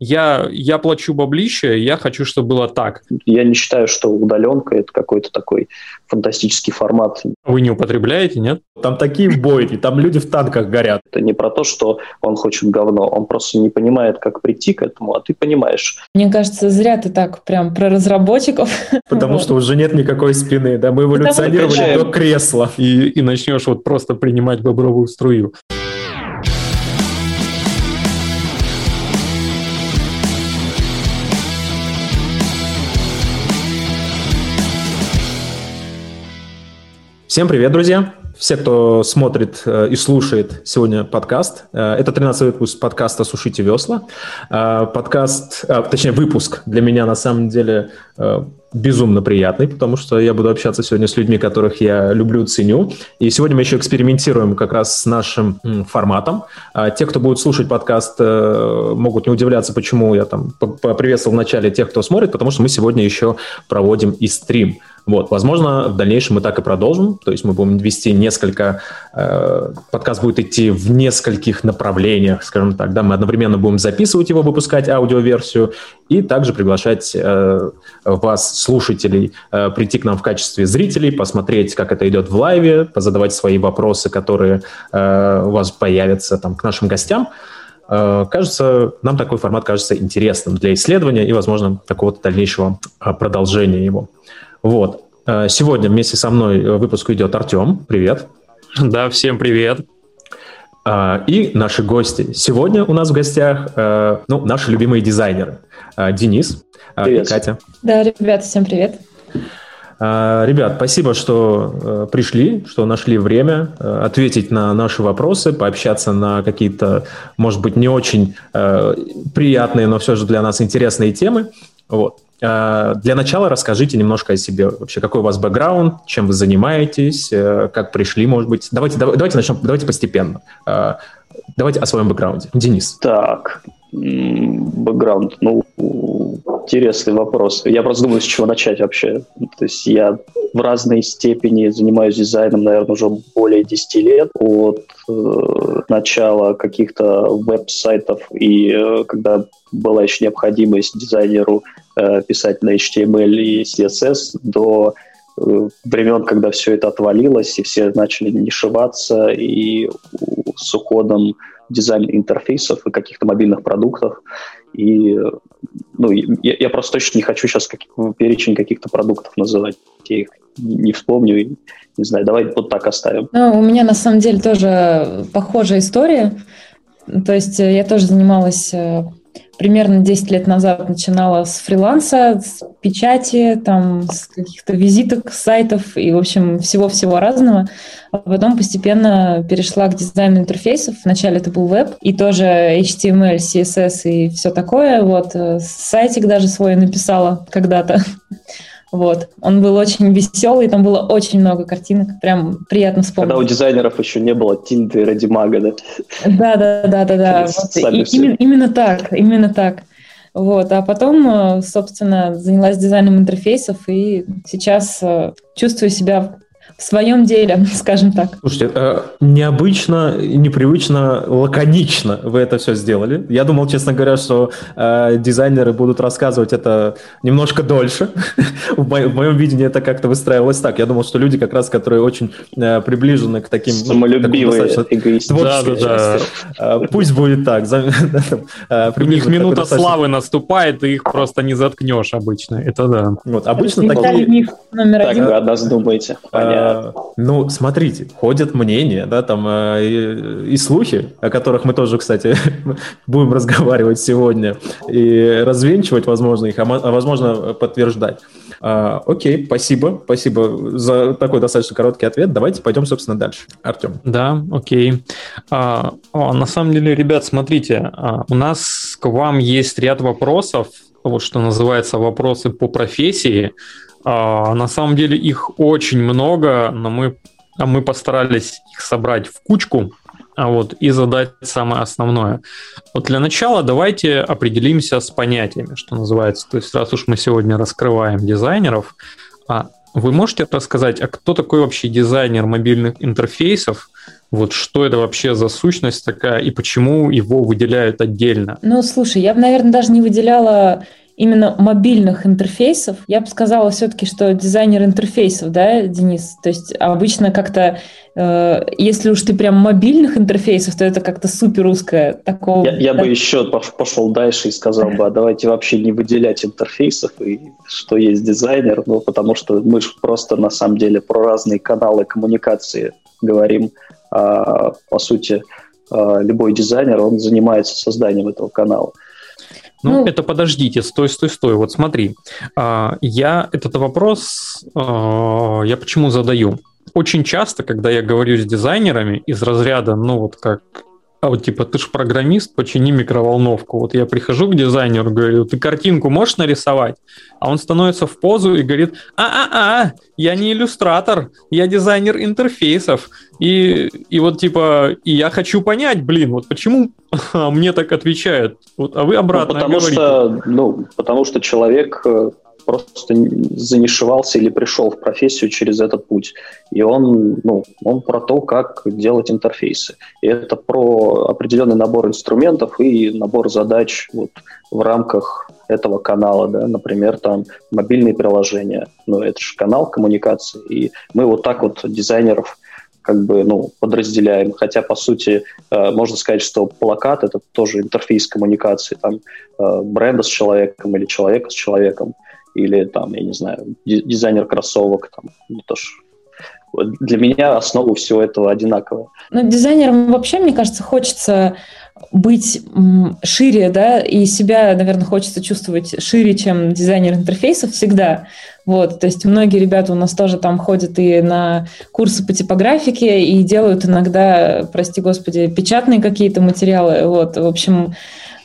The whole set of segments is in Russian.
я, я плачу баблище, я хочу, чтобы было так. Я не считаю, что удаленка – это какой-то такой фантастический формат. Вы не употребляете, нет? Там такие бойни, там люди в танках горят. Это не про то, что он хочет говно, он просто не понимает, как прийти к этому, а ты понимаешь. Мне кажется, зря ты так прям про разработчиков. Потому что уже нет никакой спины, да, мы эволюционировали до кресла. И, и начнешь вот просто принимать бобровую струю. Всем привет, друзья! Все, кто смотрит э, и слушает сегодня подкаст, э, это 13 выпуск подкаста «Сушите весла». Э, подкаст, точнее выпуск для меня на самом деле безумно приятный, потому что я буду общаться сегодня с людьми, которых я люблю, ценю. И сегодня мы еще экспериментируем как раз с нашим форматом. Те, кто будет слушать подкаст, могут не удивляться, почему я там поприветствовал в начале тех, кто смотрит, потому что мы сегодня еще проводим и стрим. Вот, возможно, в дальнейшем мы так и продолжим, то есть мы будем вести несколько, э, подкаст будет идти в нескольких направлениях, скажем так, да, мы одновременно будем записывать его, выпускать аудиоверсию, и также приглашать э, вас, слушателей, э, прийти к нам в качестве зрителей, посмотреть, как это идет в лайве, позадавать свои вопросы, которые э, у вас появятся там к нашим гостям. Э, кажется, нам такой формат кажется интересным для исследования и, возможно, какого-то дальнейшего э, продолжения его. Вот. Э, сегодня вместе со мной выпуск идет Артем. Привет. Да, всем привет. Э, и наши гости. Сегодня у нас в гостях э, ну, наши любимые дизайнеры. Денис привет. и Катя. Да, ребята, всем привет. Ребят, спасибо, что пришли, что нашли время ответить на наши вопросы, пообщаться на какие-то, может быть, не очень приятные, но все же для нас интересные темы. Вот. Э, для начала расскажите немножко о себе. Вообще, какой у вас бэкграунд, чем вы занимаетесь, э, как пришли, может быть. Давайте, давайте начнем, давайте постепенно. Э, давайте о своем бэкграунде. Денис. Так, бэкграунд. Ну, интересный вопрос. Я просто думаю, с чего начать вообще. То есть я в разной степени занимаюсь дизайном, наверное, уже более 10 лет. От э, начала каких-то веб-сайтов и э, когда была еще необходимость дизайнеру э, писать на HTML и CSS, до э, времен, когда все это отвалилось, и все начали нишеваться, и с уходом дизайн интерфейсов и каких-то мобильных продуктов. И ну, я, я просто точно не хочу сейчас как, перечень каких-то продуктов называть. Я их не вспомню. И, не знаю, давай вот так оставим. Ну, у меня на самом деле тоже похожая история. То есть э, я тоже занималась э, примерно 10 лет назад начинала с фриланса, с печати, там, с каких-то визиток, сайтов и, в общем, всего-всего разного. А потом постепенно перешла к дизайну интерфейсов. Вначале это был веб, и тоже HTML, CSS и все такое. Вот, э, сайтик даже свой написала когда-то. Вот. Он был очень веселый, там было очень много картинок, прям приятно вспомнить. Когда у дизайнеров еще не было тильды и радимага, да? Да, да, да, да, да. Вот. И, именно, именно так, именно так. Вот, а потом, э, собственно, занялась дизайном интерфейсов и сейчас э, чувствую себя в своем деле, скажем так. Слушайте, э, необычно, непривычно, лаконично вы это все сделали. Я думал, честно говоря, что э, дизайнеры будут рассказывать это немножко дольше. в, моем, видении это как-то выстраивалось так. Я думал, что люди как раз, которые очень э, приближены к таким... Самолюбивые, эгоисты. Да, да, да. Пусть будет так. У них минута славы наступает, и их просто не заткнешь обычно. Это да. Вот, обычно такие... Так, вы о нас думаете. Понятно. Ну, смотрите, ходят мнения, да, там э, и, и слухи, о которых мы тоже, кстати, будем разговаривать сегодня и развенчивать, возможно, их, а, а возможно, подтверждать. А, окей, спасибо, спасибо за такой достаточно короткий ответ. Давайте пойдем, собственно, дальше. Артем. Да, окей. А, на самом деле, ребят, смотрите, а, у нас к вам есть ряд вопросов, вот что называется вопросы по профессии. А, на самом деле их очень много, но мы, а мы постарались их собрать в кучку а вот, и задать самое основное. Вот для начала давайте определимся с понятиями, что называется. То есть раз уж мы сегодня раскрываем дизайнеров, а вы можете рассказать, а кто такой вообще дизайнер мобильных интерфейсов? Вот что это вообще за сущность такая и почему его выделяют отдельно? Ну, слушай, я бы, наверное, даже не выделяла именно мобильных интерфейсов, я бы сказала все-таки, что дизайнер интерфейсов, да, Денис? То есть обычно как-то, э, если уж ты прям мобильных интерфейсов, то это как-то супер узкое такого. Я, я бы еще пошел дальше и сказал бы, а давайте вообще не выделять интерфейсов и что есть дизайнер, ну, потому что мы же просто на самом деле про разные каналы коммуникации говорим. А, по сути, а, любой дизайнер, он занимается созданием этого канала. Ну, ну, это подождите, стой, стой, стой. Вот смотри, а, я этот вопрос, а, я почему задаю? Очень часто, когда я говорю с дизайнерами из разряда, ну вот как а вот типа, ты же программист, почини микроволновку. Вот я прихожу к дизайнеру, говорю, ты картинку можешь нарисовать? А он становится в позу и говорит, а-а-а, я не иллюстратор, я дизайнер интерфейсов. И, и вот типа, и я хочу понять, блин, вот почему мне так отвечают? Вот, а вы обратно ну, потому говорите. Что, ну, потому что человек э, просто занишевался или пришел в профессию через этот путь. И он, ну, он про то, как делать интерфейсы. И это про определенный набор инструментов и набор задач вот, в рамках этого канала, да, например, там мобильные приложения, ну, это же канал коммуникации, и мы вот так вот дизайнеров как бы, ну, подразделяем, хотя, по сути, э, можно сказать, что плакат — это тоже интерфейс коммуникации, там, э, бренда с человеком или человека с человеком, или там, я не знаю, дизайнер кроссовок, там, ну, тоже для меня основа всего этого одинаковая. Ну, дизайнерам вообще, мне кажется, хочется быть шире, да, и себя, наверное, хочется чувствовать шире, чем дизайнер интерфейсов всегда. Вот, то есть многие ребята у нас тоже там ходят и на курсы по типографике и делают иногда, прости господи, печатные какие-то материалы. Вот, в общем,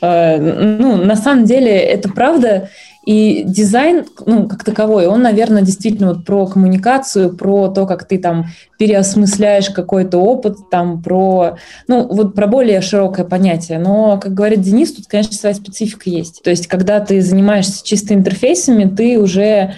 э, ну, на самом деле это правда, и дизайн, ну, как таковой, он, наверное, действительно вот про коммуникацию, про то, как ты там переосмысляешь какой-то опыт, там про, ну, вот про более широкое понятие. Но, как говорит Денис, тут, конечно, своя специфика есть. То есть, когда ты занимаешься чисто интерфейсами, ты уже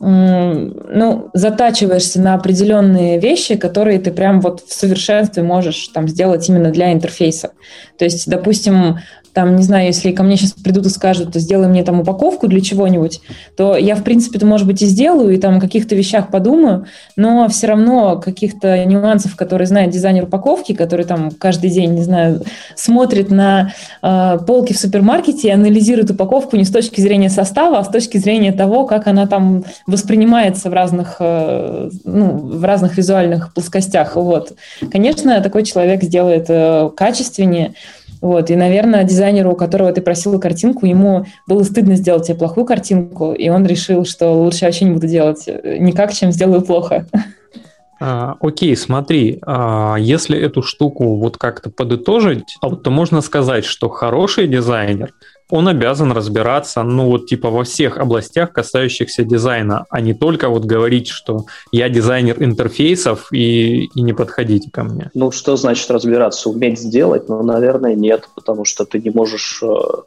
ну, затачиваешься на определенные вещи, которые ты прям вот в совершенстве можешь там сделать именно для интерфейса. То есть, допустим, там, не знаю, если ко мне сейчас придут и скажут, сделай мне там упаковку для чего-нибудь, то я, в принципе, это, может быть, и сделаю, и там о каких-то вещах подумаю, но все равно каких-то нюансов, которые знает дизайнер упаковки, который там каждый день, не знаю, смотрит на э, полки в супермаркете и анализирует упаковку не с точки зрения состава, а с точки зрения того, как она там воспринимается в разных, э, ну, в разных визуальных плоскостях. Вот. Конечно, такой человек сделает э, качественнее, вот, и, наверное, дизайнеру, у которого ты просила картинку, ему было стыдно сделать тебе плохую картинку, и он решил, что лучше вообще не буду делать никак, чем сделаю плохо. А, окей, смотри, а, если эту штуку вот как-то подытожить, а то можно сказать, что хороший дизайнер он обязан разбираться, ну вот типа во всех областях, касающихся дизайна, а не только вот говорить, что я дизайнер интерфейсов и, и не подходите ко мне. Ну что значит разбираться? Уметь сделать? Ну, наверное, нет, потому что ты не можешь, э,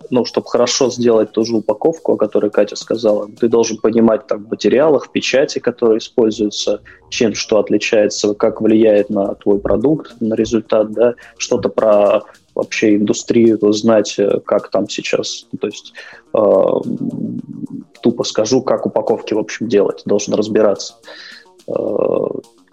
ну, чтобы хорошо сделать ту же упаковку, о которой Катя сказала, ты должен понимать там в материалах, в печати, которые используются, чем что отличается, как влияет на твой продукт, на результат, да, что-то про вообще индустрию, знать, э, как там сейчас. То есть э, тупо скажу, как упаковки, в общем, делать, должен разбираться. Э,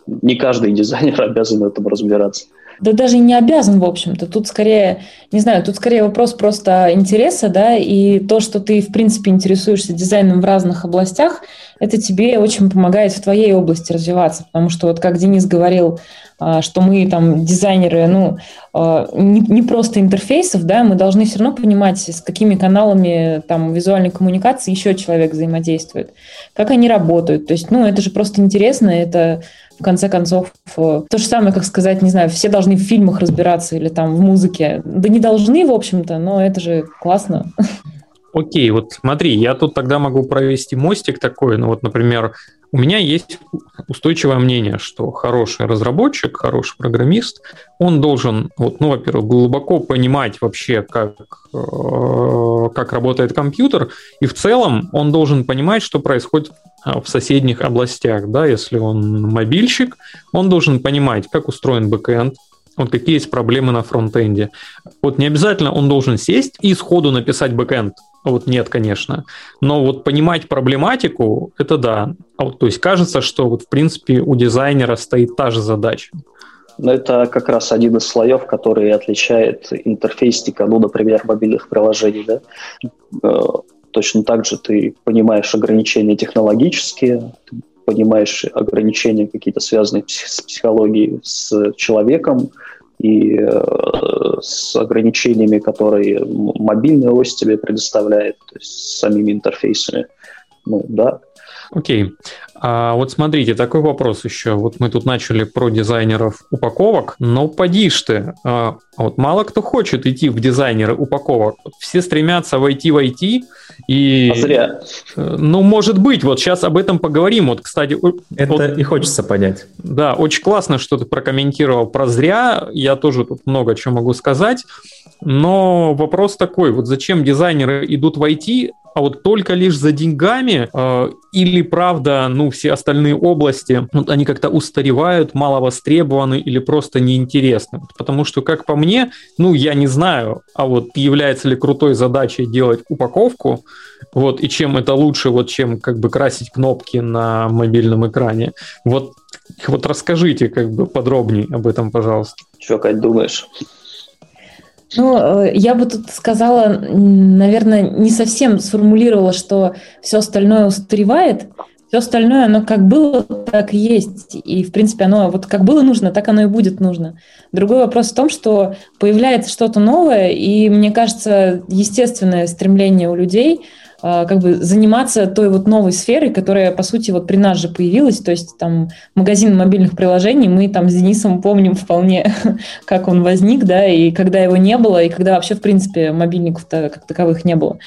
не каждый дизайнер обязан этому разбираться. Да даже не обязан, в общем-то. Тут скорее, не знаю, тут скорее вопрос просто интереса, да, и то, что ты, в принципе, интересуешься дизайном в разных областях, это тебе очень помогает в твоей области развиваться, потому что вот как Денис говорил, что мы там дизайнеры, ну, а, не, не просто интерфейсов, да, мы должны все равно понимать, с какими каналами там визуальной коммуникации еще человек взаимодействует, как они работают. То есть, ну, это же просто интересно, это в конце концов, э, то же самое, как сказать, не знаю, все должны в фильмах разбираться или там в музыке. Да не должны, в общем-то, но это же классно. Окей, вот смотри, я тут тогда могу провести мостик такой, ну вот, например, у меня есть устойчивое мнение, что хороший разработчик, хороший программист, он должен, вот, ну, во-первых, глубоко понимать вообще, как, э, как работает компьютер, и в целом он должен понимать, что происходит э, в соседних областях, да, если он мобильщик, он должен понимать, как устроен бэкэнд, вот какие есть проблемы на фронтенде. Вот не обязательно он должен сесть и сходу написать бэкэнд. Вот нет, конечно. Но вот понимать проблематику, это да. А вот, то есть кажется, что вот в принципе у дизайнера стоит та же задача. Но это как раз один из слоев, который отличает интерфейстика, ну, например, мобильных приложений. Да? Э, точно так же ты понимаешь ограничения технологические, ты понимаешь ограничения какие-то связанные с психологией, с человеком и э, с ограничениями, которые мобильная ось тебе предоставляет, то есть с самими интерфейсами. Ну, да. Окей. А вот смотрите, такой вопрос еще. Вот мы тут начали про дизайнеров упаковок, но поди ж ты. А, вот мало кто хочет идти в дизайнеры упаковок. Все стремятся войти в IT, и... А зря. Э, ну, может быть, вот сейчас об этом поговорим. Вот, кстати... Это вот, и хочется понять. Да, очень классно, что ты прокомментировал про зря. Я тоже тут много чего могу сказать. Но вопрос такой, вот зачем дизайнеры идут в IT, а вот только лишь за деньгами э, или правда, ну, все остальные области, вот они как-то устаревают, мало востребованы или просто неинтересны. Потому что, как по мне, ну, я не знаю, а вот является ли крутой задачей делать упаковку, вот, и чем это лучше, вот, чем как бы красить кнопки на мобильном экране. Вот, вот расскажите как бы подробнее об этом, пожалуйста. Что, Кать, думаешь? Ну, э, я бы тут сказала, наверное, не совсем сформулировала, что все остальное устаревает. Все остальное, оно как было, так и есть. И, в принципе, оно вот как было нужно, так оно и будет нужно. Другой вопрос в том, что появляется что-то новое, и, мне кажется, естественное стремление у людей – как бы заниматься той вот новой сферой, которая, по сути, вот при нас же появилась, то есть там магазин мобильных приложений, мы там с Денисом помним вполне, как он возник, да, и когда его не было, и когда вообще, в принципе, мобильников-то как таковых не было.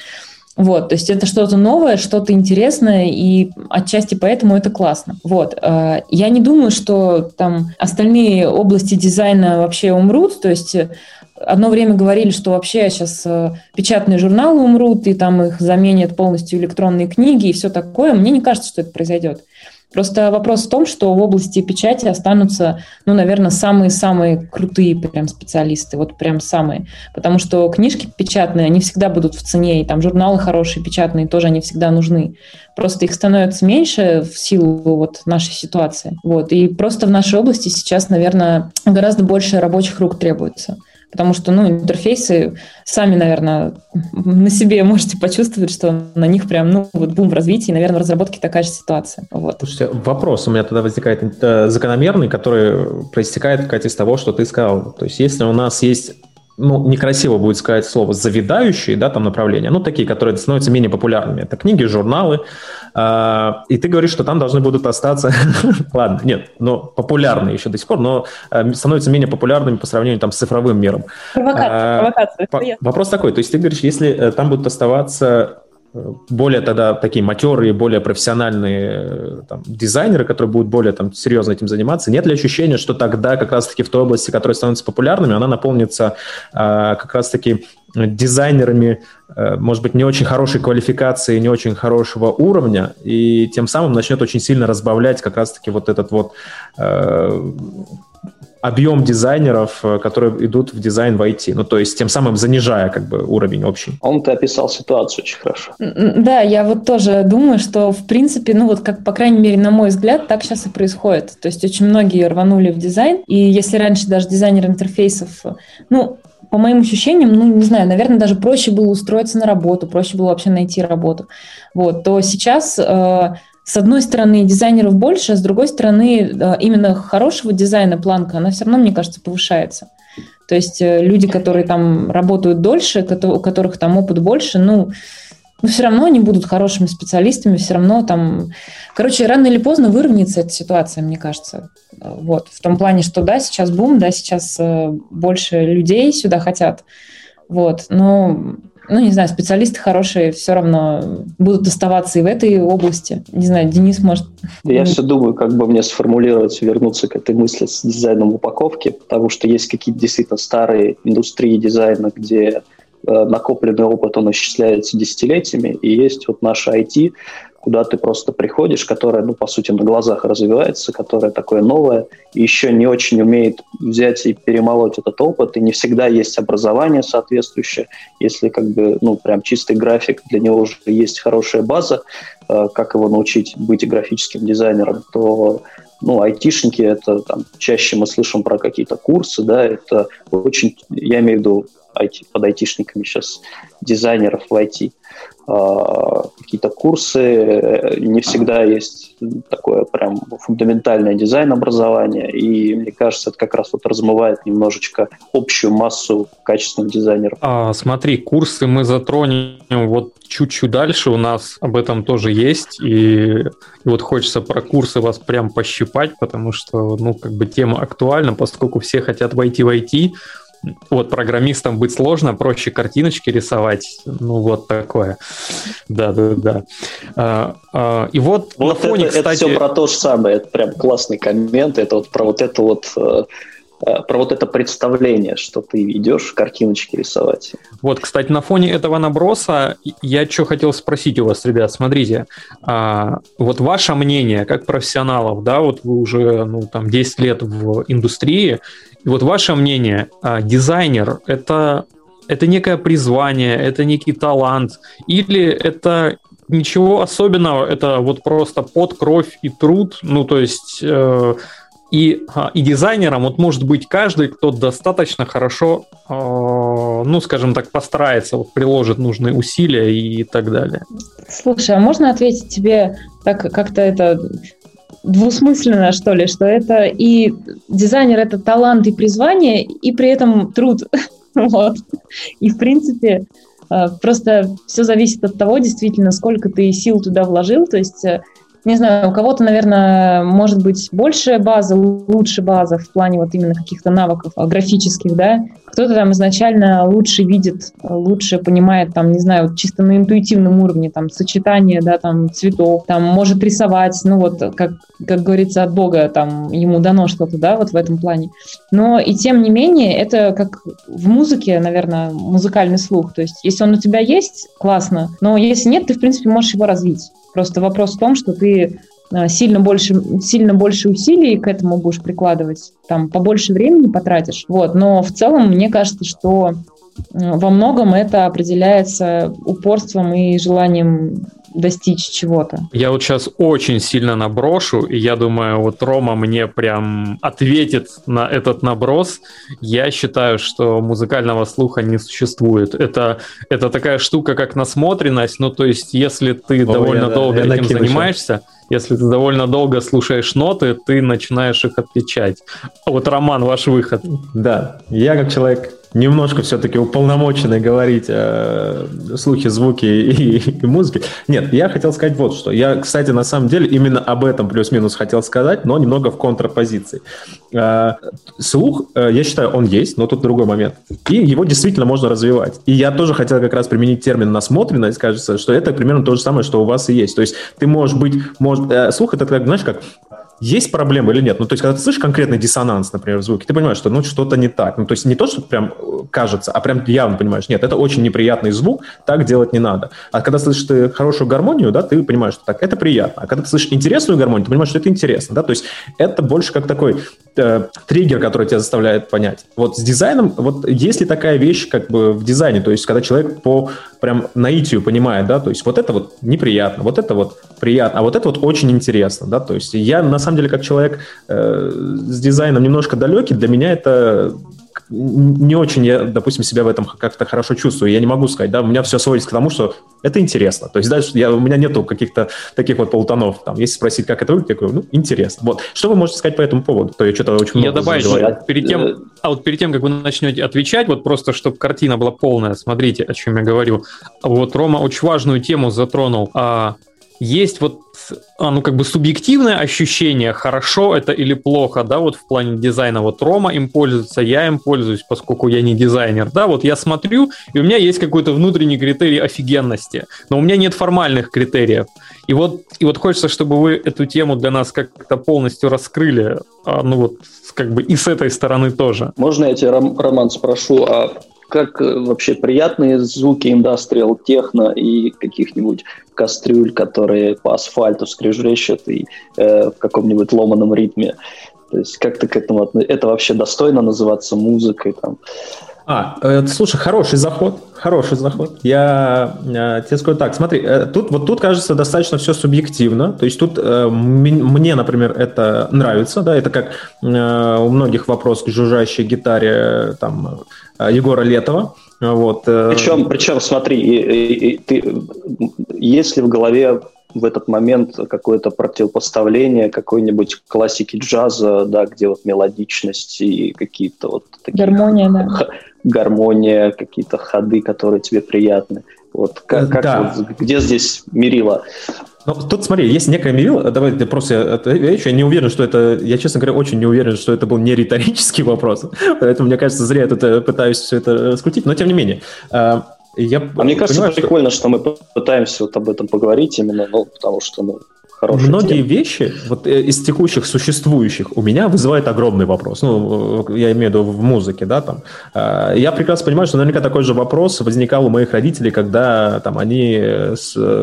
Вот, то есть это что-то новое, что-то интересное, и отчасти поэтому это классно. Вот, а, я не думаю, что там остальные области дизайна вообще умрут, то есть Одно время говорили, что вообще сейчас э, печатные журналы умрут, и там их заменят полностью электронные книги и все такое. Мне не кажется, что это произойдет. Просто вопрос в том, что в области печати останутся, ну, наверное, самые-самые крутые прям специалисты, вот прям самые. Потому что книжки печатные, они всегда будут в цене, и там журналы хорошие, печатные, тоже они всегда нужны. Просто их становится меньше в силу вот нашей ситуации. Вот. И просто в нашей области сейчас, наверное, гораздо больше рабочих рук требуется. Потому что, ну, интерфейсы сами, наверное, на себе можете почувствовать, что на них прям, ну, вот бум в развитии, наверное, в разработке такая же ситуация. Вот. Слушайте, вопрос у меня тогда возникает э, закономерный, который проистекает, Катя, из того, что ты сказал. То есть, если у нас есть ну, некрасиво будет сказать слово завидающие, да, там направления, ну, такие, которые становятся менее популярными. Это книги, журналы, э, и ты говоришь, что там должны будут остаться, ладно, нет, но популярные еще до сих пор, но э, становятся менее популярными по сравнению там с цифровым миром. Провокация, э, провокация. Вопрос такой, то есть ты говоришь, если э, там будут оставаться более тогда такие матерые, более профессиональные э, там, дизайнеры, которые будут более там, серьезно этим заниматься, нет ли ощущения, что тогда как раз-таки в той области, которая становится популярными, она наполнится а, как раз-таки дизайнерами, а, может быть, не очень хорошей квалификации, не очень хорошего уровня, и тем самым начнет очень сильно разбавлять как раз-таки вот этот вот а, объем дизайнеров, э, которые идут в дизайн в IT. Ну, то есть тем самым занижая как бы уровень общий. Он ты описал ситуацию очень хорошо. Да, я вот тоже думаю, что в принципе, ну вот как, по крайней мере, на мой взгляд, так сейчас и происходит. То есть очень многие рванули в дизайн, и если раньше даже дизайнер интерфейсов, ну, по моим ощущениям, ну, не знаю, наверное, даже проще было устроиться на работу, проще было вообще найти работу. Вот, то сейчас э, с одной стороны, дизайнеров больше, а с другой стороны, э, именно хорошего дизайна планка, она все равно, мне кажется, повышается. То есть э, люди, которые там работают дольше, у которых там опыт больше, ну, но все равно они будут хорошими специалистами, все равно там... Короче, рано или поздно выровняется эта ситуация, мне кажется. Вот. В том плане, что да, сейчас бум, да, сейчас э, больше людей сюда хотят. Вот. Но ну, не знаю, специалисты хорошие все равно будут оставаться и в этой области. Не знаю, Денис может... Я все думаю, как бы мне сформулировать, вернуться к этой мысли с дизайном упаковки, потому что есть какие-то действительно старые индустрии дизайна, где накопленный опыт, он исчисляется десятилетиями, и есть вот наша IT, куда ты просто приходишь, которая, ну, по сути, на глазах развивается, которая такое новое, и еще не очень умеет взять и перемолоть этот опыт, и не всегда есть образование соответствующее. Если как бы, ну, прям чистый график, для него уже есть хорошая база, э, как его научить быть графическим дизайнером, то ну, айтишники, это там, чаще мы слышим про какие-то курсы, да, это очень, я имею в виду IT, под айтишниками сейчас дизайнеров в IT. А, какие-то курсы, не всегда есть такое прям фундаментальное дизайн-образование, и мне кажется, это как раз вот размывает немножечко общую массу качественных дизайнеров. А, смотри, курсы мы затронем вот чуть-чуть дальше, у нас об этом тоже есть, и, и вот хочется про курсы вас прям пощипать, потому что, ну, как бы тема актуальна, поскольку все хотят войти в IT, вот программистам быть сложно, проще картиночки рисовать, ну вот такое. Да, да, да. А, а, и вот, вот на фоне, это, кстати... это все про то же самое, это прям классный коммент, это вот про вот это вот э, э, про вот это представление, что ты идешь картиночки рисовать. Вот, кстати, на фоне этого наброса я что хотел спросить у вас, ребят, смотрите, а, вот ваше мнение как профессионалов, да, вот вы уже, ну, там, 10 лет в индустрии, и вот ваше мнение, а, дизайнер это, это некое призвание, это некий талант, или это ничего особенного, это вот просто под кровь и труд, ну то есть э, и, а, и дизайнером вот может быть каждый, кто достаточно хорошо, э, ну скажем так, постарается, вот, приложит нужные усилия и так далее. Слушай, а можно ответить тебе так как-то это двусмысленно, что ли, что это и дизайнер — это талант и призвание, и при этом труд. вот. И, в принципе, э, просто все зависит от того, действительно, сколько ты сил туда вложил. То есть э, не знаю, у кого-то, наверное, может быть больше база, лучше база в плане вот именно каких-то навыков а, графических, да. Кто-то там изначально лучше видит, лучше понимает, там, не знаю, чисто на интуитивном уровне, там, сочетание, да, там, цветов, там, может рисовать, ну, вот, как, как говорится, от Бога, там, ему дано что-то, да, вот в этом плане. Но и тем не менее, это как в музыке, наверное, музыкальный слух. То есть, если он у тебя есть, классно, но если нет, ты, в принципе, можешь его развить. Просто вопрос в том, что ты сильно больше, сильно больше усилий к этому будешь прикладывать, там побольше времени потратишь. Вот. Но в целом мне кажется, что во многом это определяется упорством и желанием достичь чего-то. Я вот сейчас очень сильно наброшу, и я думаю, вот Рома мне прям ответит на этот наброс. Я считаю, что музыкального слуха не существует. Это, это такая штука, как насмотренность. Ну, то есть, если ты О, довольно я, долго да, этим занимаешься, если ты довольно долго слушаешь ноты, ты начинаешь их отличать. Вот, Роман, ваш выход. Да, я как человек немножко все-таки уполномоченный говорить э, слухи, звуки и, и музыки. Нет, я хотел сказать вот что. Я, кстати, на самом деле именно об этом плюс-минус хотел сказать, но немного в контрпозиции. Э, слух, э, я считаю, он есть, но тут другой момент. И его действительно можно развивать. И я тоже хотел как раз применить термин насмотренность, кажется, что это примерно то же самое, что у вас и есть. То есть ты можешь быть... Может, э, слух это, как, знаешь, как есть проблема или нет. Ну, то есть, когда ты слышишь конкретный диссонанс, например, в звуке, ты понимаешь, что ну, что-то не так. Ну, то есть, не то, что прям э, кажется, а прям явно понимаешь, нет, это очень неприятный звук, так делать не надо. А когда слышишь ты хорошую гармонию, да, ты понимаешь, что так, это приятно. А когда ты слышишь интересную гармонию, ты понимаешь, что это интересно, да, то есть, это больше как такой э, триггер, который тебя заставляет понять. Вот с дизайном, вот есть ли такая вещь, как бы в дизайне, то есть, когда человек по прям наитию понимает, да, то есть, вот это вот неприятно, вот это вот приятно, а вот это вот очень интересно, да, то есть, я на самом деле, как человек э, с дизайном немножко далекий, для меня это не очень я, допустим, себя в этом как-то хорошо чувствую. Я не могу сказать, да, у меня все сводится к тому, что это интересно. То есть дальше я, у меня нету каких-то таких вот полутонов. Там, если спросить, как это выглядит, я говорю, ну, интересно. Вот. Что вы можете сказать по этому поводу? То я что-то очень много Я добавлю, перед тем, а вот перед тем, как вы начнете отвечать, вот просто, чтобы картина была полная, смотрите, о чем я говорю. Вот Рома очень важную тему затронул. А, есть вот ну, как бы субъективное ощущение, хорошо это или плохо, да, вот в плане дизайна. Вот Рома им пользуется, я им пользуюсь, поскольку я не дизайнер, да, вот я смотрю, и у меня есть какой-то внутренний критерий офигенности, но у меня нет формальных критериев. И вот, и вот хочется, чтобы вы эту тему для нас как-то полностью раскрыли, а, ну вот, как бы и с этой стороны тоже. Можно я тебя, Роман, спрошу, а как э, вообще приятные звуки индастриал техно и каких-нибудь кастрюль, которые по асфальту скрежещут и э, в каком-нибудь ломаном ритме. То есть как ты к этому относишься? Это вообще достойно называться музыкой? Там? А, э, слушай, хороший заход, хороший заход. Я э, тебе скажу так, смотри, э, тут вот тут кажется достаточно все субъективно. То есть тут э, мне, например, это нравится, да, это как э, у многих вопрос к жужжащей гитаре там э, Егора Летова. Вот. Э. Причем, причем, смотри, и, и, и, ты, если в голове в этот момент какое-то противопоставление какой-нибудь классики джаза, да, где вот мелодичность и какие-то вот такие... Гармония, да. Гармония, какие-то ходы, которые тебе приятны. Вот как, как да. вот, где здесь мерила? Ну, тут смотри, есть некая мерила, давай ты просто отвечу, я не уверен, что это, я, честно говоря, очень не уверен, что это был не риторический вопрос, поэтому, мне кажется, зря я тут э, пытаюсь все это скрутить, но тем не менее. Я а мне кажется, понимаю, прикольно, что... что мы пытаемся вот об этом поговорить именно, ну, потому что, ну, Хорошая Многие тема. вещи вот э, из текущих существующих у меня вызывают огромный вопрос. Ну, я имею в виду в музыке, да, там. А, я прекрасно понимаю, что наверняка такой же вопрос возникал у моих родителей, когда там они,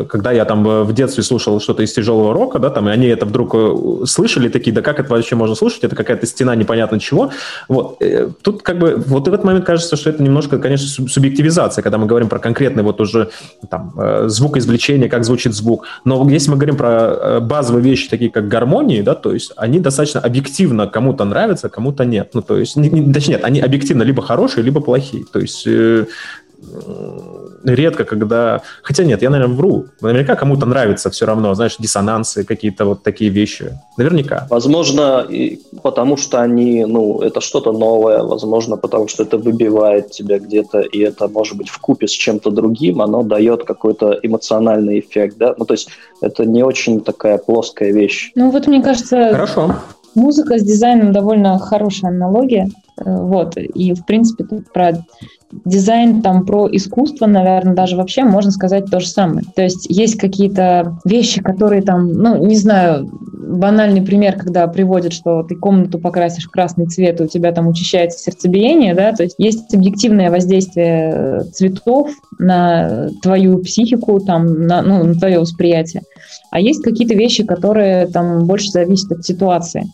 когда я там в детстве слушал что-то из тяжелого рока, да, там, и они это вдруг э, слышали, такие, да как это вообще можно слушать, это какая-то стена непонятно чего. Вот. Э, тут как бы, вот в этот момент кажется, что это немножко, конечно, субъективизация, когда мы говорим про конкретный вот уже там звукоизвлечение, как звучит звук. Но если мы говорим про Э, базовые вещи, такие как гармонии, да, то есть они достаточно объективно кому-то нравятся, кому-то нет. Ну, то есть, не, не, точнее, нет, они объективно либо хорошие, либо плохие. То есть э, редко, когда... Хотя нет, я, наверное, вру. Наверняка кому-то нравится все равно, знаешь, диссонансы, какие-то вот такие вещи. Наверняка. Возможно, потому что они, ну, это что-то новое, возможно, потому что это выбивает тебя где-то, и это, может быть, в купе с чем-то другим, оно дает какой-то эмоциональный эффект, да? Ну, то есть это не очень такая плоская вещь. Ну, вот мне кажется... Хорошо. Музыка с дизайном довольно хорошая аналогия. Э, вот. И, в принципе, про дизайн, там, про искусство, наверное, даже вообще можно сказать то же самое. То есть есть какие-то вещи, которые там, ну, не знаю, банальный пример, когда приводят, что ты комнату покрасишь в красный цвет, и у тебя там учащается сердцебиение, да, то есть есть объективное воздействие э, цветов на твою психику, там, на, ну, на твое восприятие. А есть какие-то вещи, которые там больше зависят от ситуации.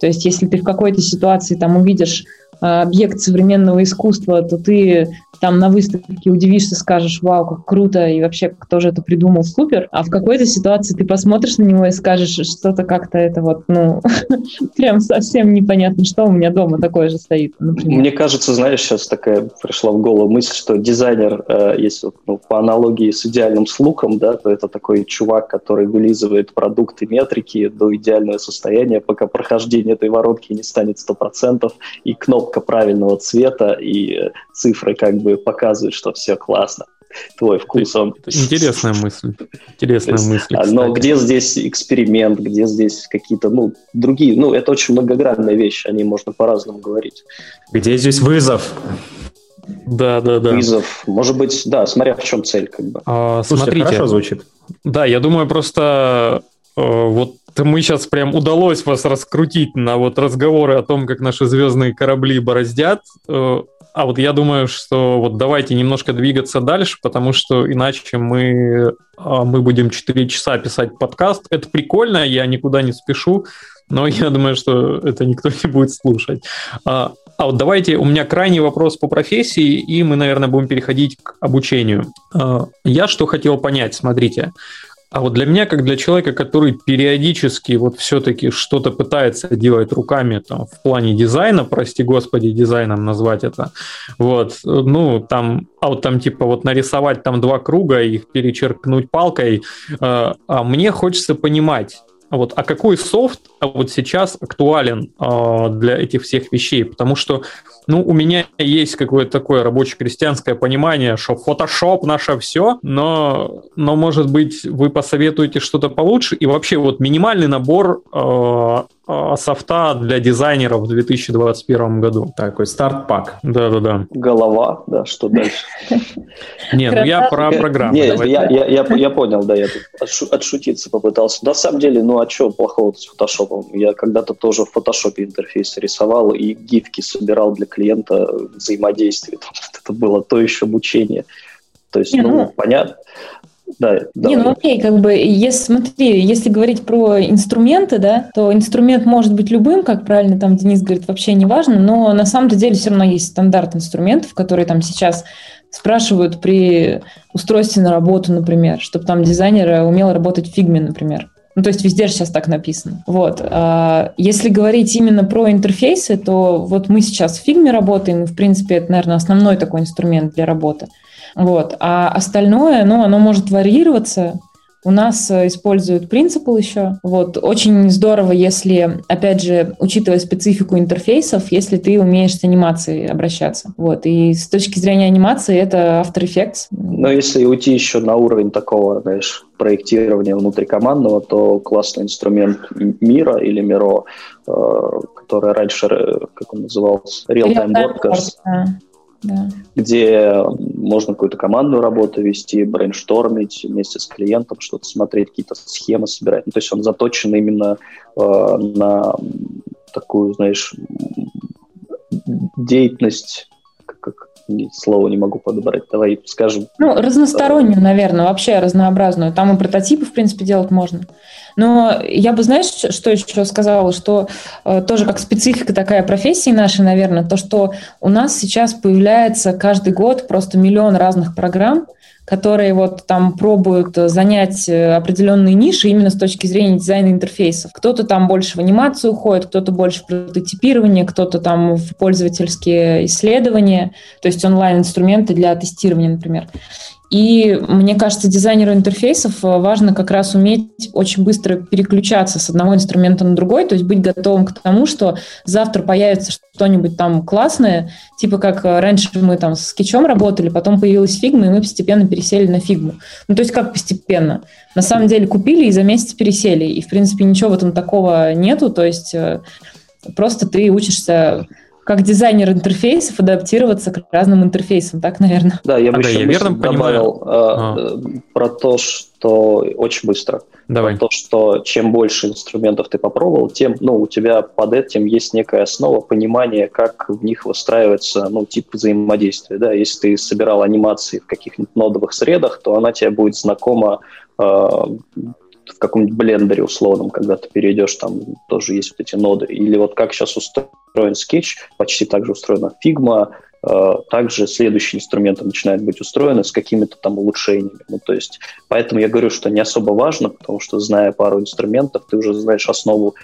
То есть если ты в какой-то ситуации там увидишь объект современного искусства, то ты там на выставке удивишься, скажешь, вау, как круто, и вообще, кто же это придумал, супер. А в какой-то ситуации ты посмотришь на него и скажешь, что-то как-то это вот, ну, прям совсем непонятно, что у меня дома такое же стоит, например. Мне кажется, знаешь, сейчас такая пришла в голову мысль, что дизайнер, э, если ну, по аналогии с идеальным слухом, да, то это такой чувак, который вылизывает продукты метрики до идеального состояния, пока прохождение этой воронки не станет 100%, и кнопка правильного цвета, и э, цифры как бы показывает, что все классно. Твой вкус, он... Интересная мысль. Интересная есть, мысль. Кстати. Но где здесь эксперимент, где здесь какие-то, ну, другие... Ну, это очень многогранная вещь, о ней можно по-разному говорить. Где здесь вызов? Да, да, да. Вызов. Может быть, да, смотря в чем цель, как бы. А, Слушайте, смотрите. хорошо звучит. Да, я думаю, просто э, вот мы сейчас прям удалось вас раскрутить на вот разговоры о том, как наши звездные корабли бороздят. Э, а вот я думаю, что вот давайте немножко двигаться дальше, потому что иначе мы, а, мы будем 4 часа писать подкаст. Это прикольно, я никуда не спешу, но я думаю, что это никто не будет слушать. А, а вот давайте, у меня крайний вопрос по профессии, и мы, наверное, будем переходить к обучению. А, я что хотел понять, смотрите, а вот для меня, как для человека, который периодически вот все-таки что-то пытается делать руками там, в плане дизайна, прости господи, дизайном назвать это, вот, ну, там, а вот там типа вот нарисовать там два круга, их перечеркнуть палкой, э, а мне хочется понимать, вот, а какой софт вот сейчас актуален э, для этих всех вещей? Потому что, ну, у меня есть какое-то такое рабоче-крестьянское понимание, что Photoshop наше все, но, но, может быть, вы посоветуете что-то получше? И вообще вот минимальный набор э, софта для дизайнеров в 2021 году. Такой старт-пак. Да-да-да. Голова, да, что дальше? Не, ну я про программу. Нет, я, я, я, я понял, да, я тут отшутиться попытался. На самом деле, ну а что плохого с фотошопом? Я когда-то тоже в фотошопе интерфейс рисовал и гифки собирал для клиента взаимодействия. Это было то еще мучение. То есть, ну, ну понятно. Да, Не, ну окей, как бы, если, смотри, если говорить про инструменты, да, то инструмент может быть любым, как правильно там Денис говорит, вообще не важно, но на самом деле все равно есть стандарт инструментов, которые там сейчас спрашивают при устройстве на работу, например, чтобы там дизайнер умел работать в фигме, например. Ну, то есть везде же сейчас так написано. Вот. А если говорить именно про интерфейсы, то вот мы сейчас в фигме работаем, и, в принципе, это, наверное, основной такой инструмент для работы. Вот. А остальное, ну, оно может варьироваться. У нас э, используют принципы еще. Вот. Очень здорово, если, опять же, учитывая специфику интерфейсов, если ты умеешь с анимацией обращаться. Вот. И с точки зрения анимации это After Effects. Но если уйти еще на уровень такого, знаешь, проектирования внутрикомандного, то классный инструмент Мира или Миро, э, который раньше, э, как он назывался, Real-Time Broadcast. Да да. где можно какую-то командную работу вести, брейнштормить вместе с клиентом, что-то смотреть, какие-то схемы собирать. Ну, то есть он заточен именно э, на такую, знаешь, деятельность, как, как слово не могу подобрать. Давай скажем. Ну, разностороннюю, наверное, вообще разнообразную. Там и прототипы, в принципе, делать можно. Но я бы, знаешь, что еще сказала, что э, тоже как специфика такая профессии нашей, наверное, то, что у нас сейчас появляется каждый год просто миллион разных программ, которые вот там пробуют занять э, определенные ниши именно с точки зрения дизайна интерфейсов. Кто-то там больше в анимацию уходит, кто-то больше в прототипирование, кто-то там в пользовательские исследования, то есть онлайн-инструменты для тестирования, например. И мне кажется, дизайнеру интерфейсов э, важно как раз уметь очень быстро переключаться с одного инструмента на другой, то есть быть готовым к тому, что завтра появится что-нибудь там классное, типа как э, раньше мы там с скетчом работали, потом появилась фигма, и мы постепенно пересели на фигму. Ну, то есть как постепенно? На самом деле купили и за месяц пересели, и, в принципе, ничего в этом такого нету, то есть э, просто ты учишься как дизайнер интерфейсов адаптироваться к разным интерфейсам, так, наверное? Да, я бы а, еще я верно добавил понимаю? А. Э, про то, что очень быстро. Давай. Про то, что чем больше инструментов ты попробовал, тем, ну, у тебя под этим есть некая основа понимания, как в них выстраивается, ну, тип взаимодействия, да. Если ты собирал анимации в каких-нибудь нодовых средах, то она тебе будет знакома э, в каком-нибудь блендере условном, когда ты перейдешь, там тоже есть вот эти ноды. Или вот как сейчас устроен скетч, почти так же устроена Figma, э, также следующие инструменты начинают быть устроены с какими-то там улучшениями. Ну, то есть, поэтому я говорю, что не особо важно, потому что, зная пару инструментов, ты уже знаешь основу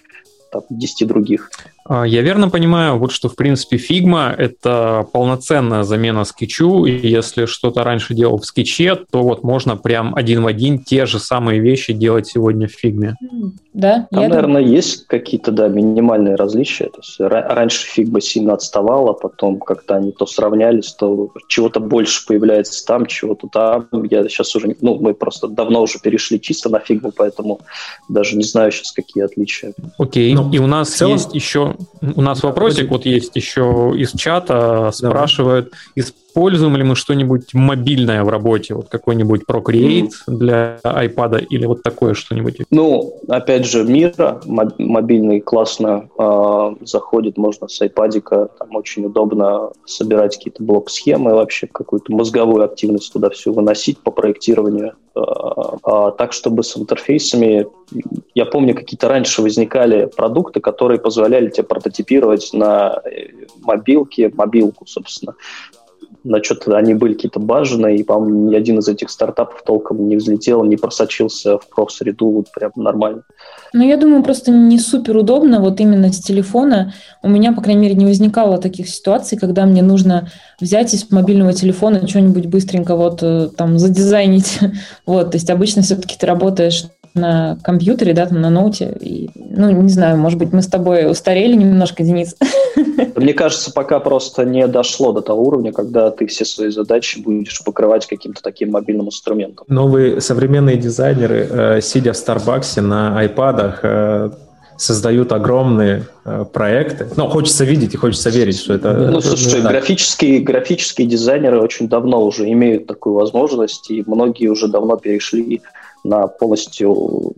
там, 10 других. А, я верно понимаю, вот что, в принципе, Figma — это полноценная замена скетчу, и если что-то раньше делал в скетче, то вот можно прям один в один те же самые вещи делать сегодня в Figma. Да, Там, наверное, думаю. есть какие-то, да, минимальные различия. То есть раньше Figma сильно отставала, потом как-то они то сравнялись, то чего-то больше появляется там, чего-то там. Я сейчас уже, ну, мы просто давно уже перешли чисто на Figma, поэтому даже не знаю сейчас, какие отличия. Окей, ну, и у нас целом... есть еще у нас вопросик вот есть еще из чата, спрашивают, используем ли мы что-нибудь мобильное в работе, вот какой-нибудь Procreate для iPad или вот такое что-нибудь? Ну, опять же, Мира мобильный классно э, заходит, можно с iPad, там очень удобно собирать какие-то блок-схемы, вообще какую-то мозговую активность туда все выносить по проектированию. Э, э, так, чтобы с интерфейсами, я помню, какие-то раньше возникали продукты, которые позволяли тебе прототипировать на э, мобилке, мобилку, собственно, на что-то они были какие-то баженые, и, по-моему, ни один из этих стартапов толком не взлетел, не просочился в профсреду вот прям нормально. Ну, я думаю, просто не супер удобно вот именно с телефона. У меня, по крайней мере, не возникало таких ситуаций, когда мне нужно взять из мобильного телефона что-нибудь быстренько вот э, там задизайнить. Вот, то есть обычно все-таки ты работаешь на компьютере, да, там на ноуте. И, ну, не знаю, может быть, мы с тобой устарели немножко, Денис. Мне кажется, пока просто не дошло до того уровня, когда ты все свои задачи будешь покрывать каким-то таким мобильным инструментом. Новые современные дизайнеры, э, сидя в Старбаксе на айпадах, э, создают огромные э, проекты. Но хочется видеть и хочется верить, что это... Ну, слушай, так. графические, графические дизайнеры очень давно уже имеют такую возможность, и многие уже давно перешли на полностью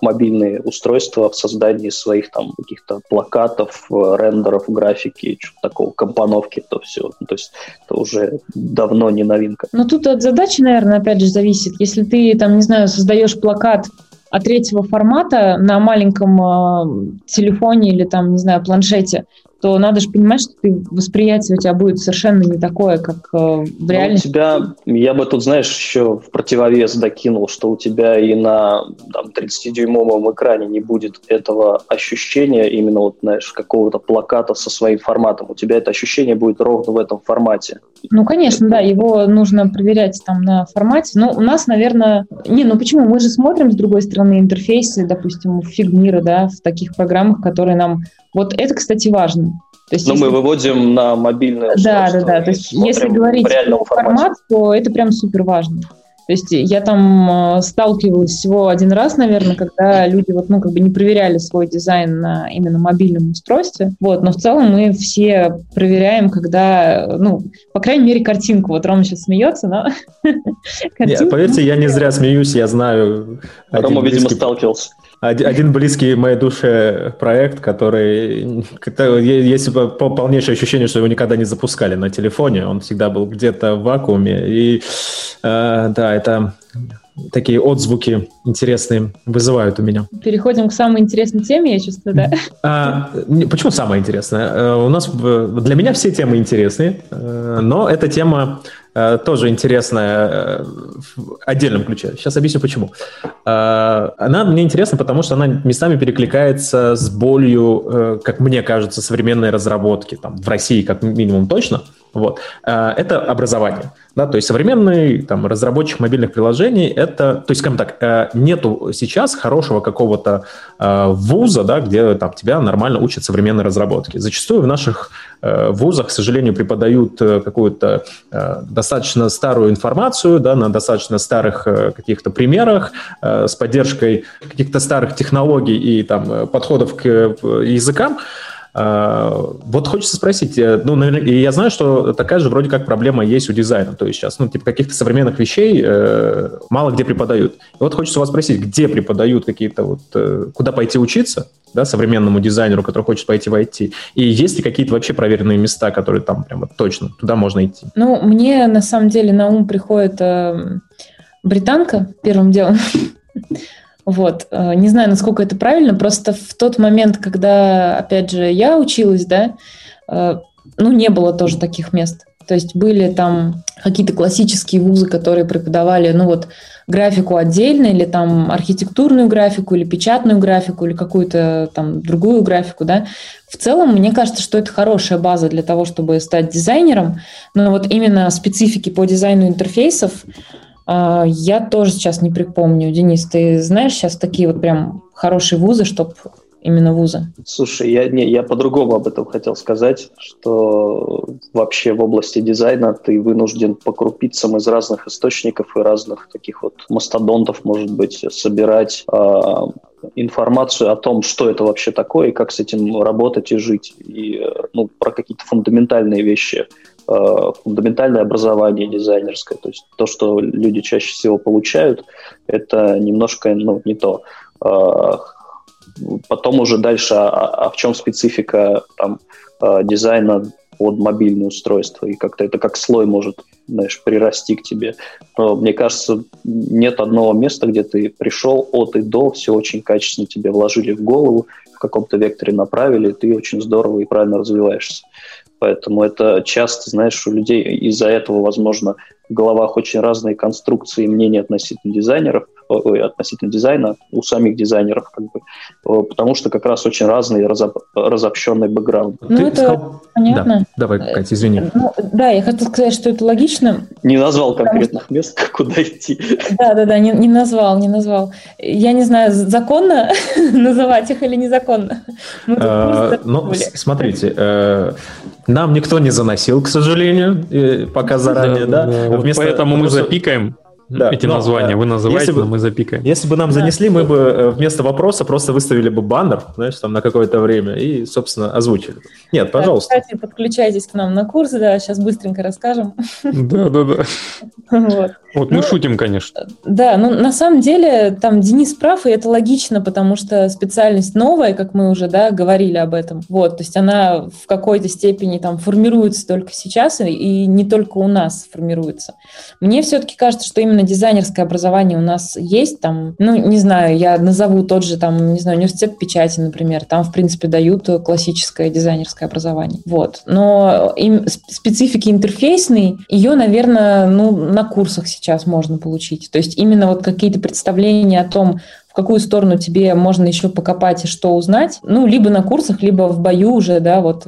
мобильные устройства в создании своих там каких-то плакатов, э, рендеров, графики, что-то такого, компоновки, то все. Ну, то есть это уже давно не новинка. Ну, тут от задачи, наверное, опять же зависит. Если ты, там, не знаю, создаешь плакат а третьего формата на маленьком э, телефоне или там, не знаю, планшете, то надо же понимать, что ты, восприятие у тебя будет совершенно не такое, как э, в реальности. Ну, у тебя, я бы тут, знаешь, еще в противовес докинул, что у тебя и на там, 30-дюймовом экране не будет этого ощущения именно, вот, знаешь, какого-то плаката со своим форматом. У тебя это ощущение будет ровно в этом формате. Ну, конечно, да, его нужно проверять там на формате. Но у нас, наверное... Не, ну почему? Мы же смотрим, с другой стороны, интерфейсы, допустим, Фигмира, да, в таких программах, которые нам вот это, кстати, важно. То есть, Но если... мы выводим на мобильное Да, да, да. То есть, если говорить формат, то это прям супер важно. То есть я там э, сталкивалась всего один раз, наверное, когда люди вот, ну, как бы не проверяли свой дизайн на именно мобильном устройстве. Вот, но в целом мы все проверяем, когда, ну, по крайней мере, картинку. Вот Рома сейчас смеется, но... Нет, поверьте, я не зря смеюсь, я знаю... Рома, видимо, сталкивался один близкий моей душе проект, который есть полнейшее ощущение, что его никогда не запускали на телефоне, он всегда был где-то в вакууме, и э, да, это такие отзвуки интересные вызывают у меня. Переходим к самой интересной теме, я чувствую, да? А, почему самая интересная? Э, у нас для меня все темы интересные, э, но эта тема тоже интересная в отдельном ключе. Сейчас объясню почему. Она мне интересна, потому что она местами перекликается с болью, как мне кажется, современной разработки, там, в России как минимум точно. Вот. Это образование. Да, то есть современный там, разработчик мобильных приложений это, то есть, скажем так, э, нету сейчас хорошего какого-то э, вуза, да, где там тебя нормально учат современной разработке. Зачастую в наших э, вузах, к сожалению, преподают какую-то достаточно старую информацию, да, на достаточно старых каких-то примерах, с поддержкой каких-то старых технологий и там подходов к языкам. А, вот хочется спросить, э, ну, я знаю, что такая же вроде как проблема есть у дизайна, то есть сейчас, ну, типа каких-то современных вещей э, мало где преподают. И вот хочется вас спросить, где преподают какие-то вот, э, куда пойти учиться, да, современному дизайнеру, который хочет пойти в IT, и есть ли какие-то вообще проверенные места, которые там прямо точно, туда можно идти? Ну, мне на самом деле на ум приходит э, британка первым делом, Вот. Э, не знаю, насколько это правильно, просто в тот момент, когда, опять же, я училась, да, э, ну, не было тоже таких мест. То есть были там какие-то классические вузы, которые преподавали, ну вот, графику отдельно, или там архитектурную графику, или печатную графику, или какую-то там другую графику, да. В целом, мне кажется, что это хорошая база для того, чтобы стать дизайнером, но вот именно специфики по дизайну интерфейсов, я тоже сейчас не припомню. Денис, ты знаешь сейчас такие вот прям хорошие вузы, чтобы именно вузы? Слушай, я, не, я по-другому об этом хотел сказать, что вообще в области дизайна ты вынужден по крупицам из разных источников и разных таких вот мастодонтов, может быть, собирать э, информацию о том, что это вообще такое и как с этим работать и жить. И э, ну, про какие-то фундаментальные вещи фундаментальное образование дизайнерское, то есть то, что люди чаще всего получают, это немножко ну, не то. Э, потом уже дальше, а, а в чем специфика там, э, дизайна под мобильное устройство, и как-то это как слой может, знаешь, прирасти к тебе. Но мне кажется, нет одного места, где ты пришел от и до, все очень качественно тебе вложили в голову, в каком-то векторе направили, и ты очень здорово и правильно развиваешься. Поэтому это часто, знаешь, у людей из-за этого, возможно, в головах очень разные конструкции и мнения относительно дизайнеров, ой, относительно дизайна у самих дизайнеров, как бы, потому что как раз очень разный разоб, разобщенный бэкграунд. Ну, Ты это сказал... понятно. Да. Давай, Катя, извини. Ну, да, я хотела сказать, что это логично. Не назвал конкретных что... мест, куда идти. Да, да, да, не, не назвал, не назвал. Я не знаю, законно называть их или незаконно. А, ну, смотрите, э, нам никто не заносил, к сожалению, пока заранее, да. Вместо Поэтому мы запикаем. Да, эти но, названия. Вы называете, если бы, мы запикаем. Если бы нам занесли, мы бы э, вместо вопроса просто выставили бы баннер, знаешь, там на какое-то время и, собственно, озвучили. Нет, пожалуйста. Да, кстати, подключайтесь к нам на курсы, да, сейчас быстренько расскажем. Да, да, да. Вот. Мы ну, шутим, конечно. Да, но на самом деле там Денис прав, и это логично, потому что специальность новая, как мы уже да, говорили об этом. Вот, то есть она в какой-то степени там формируется только сейчас, и не только у нас формируется. Мне все-таки кажется, что именно дизайнерское образование у нас есть. Там, ну, не знаю, я назову тот же, там, не знаю, университет печати, например. Там, в принципе, дают классическое дизайнерское образование. Вот. Но им специфики интерфейсной, ее, наверное, ну, на курсах сейчас можно получить. То есть именно вот какие-то представления о том, в какую сторону тебе можно еще покопать и что узнать, ну, либо на курсах, либо в бою уже, да, вот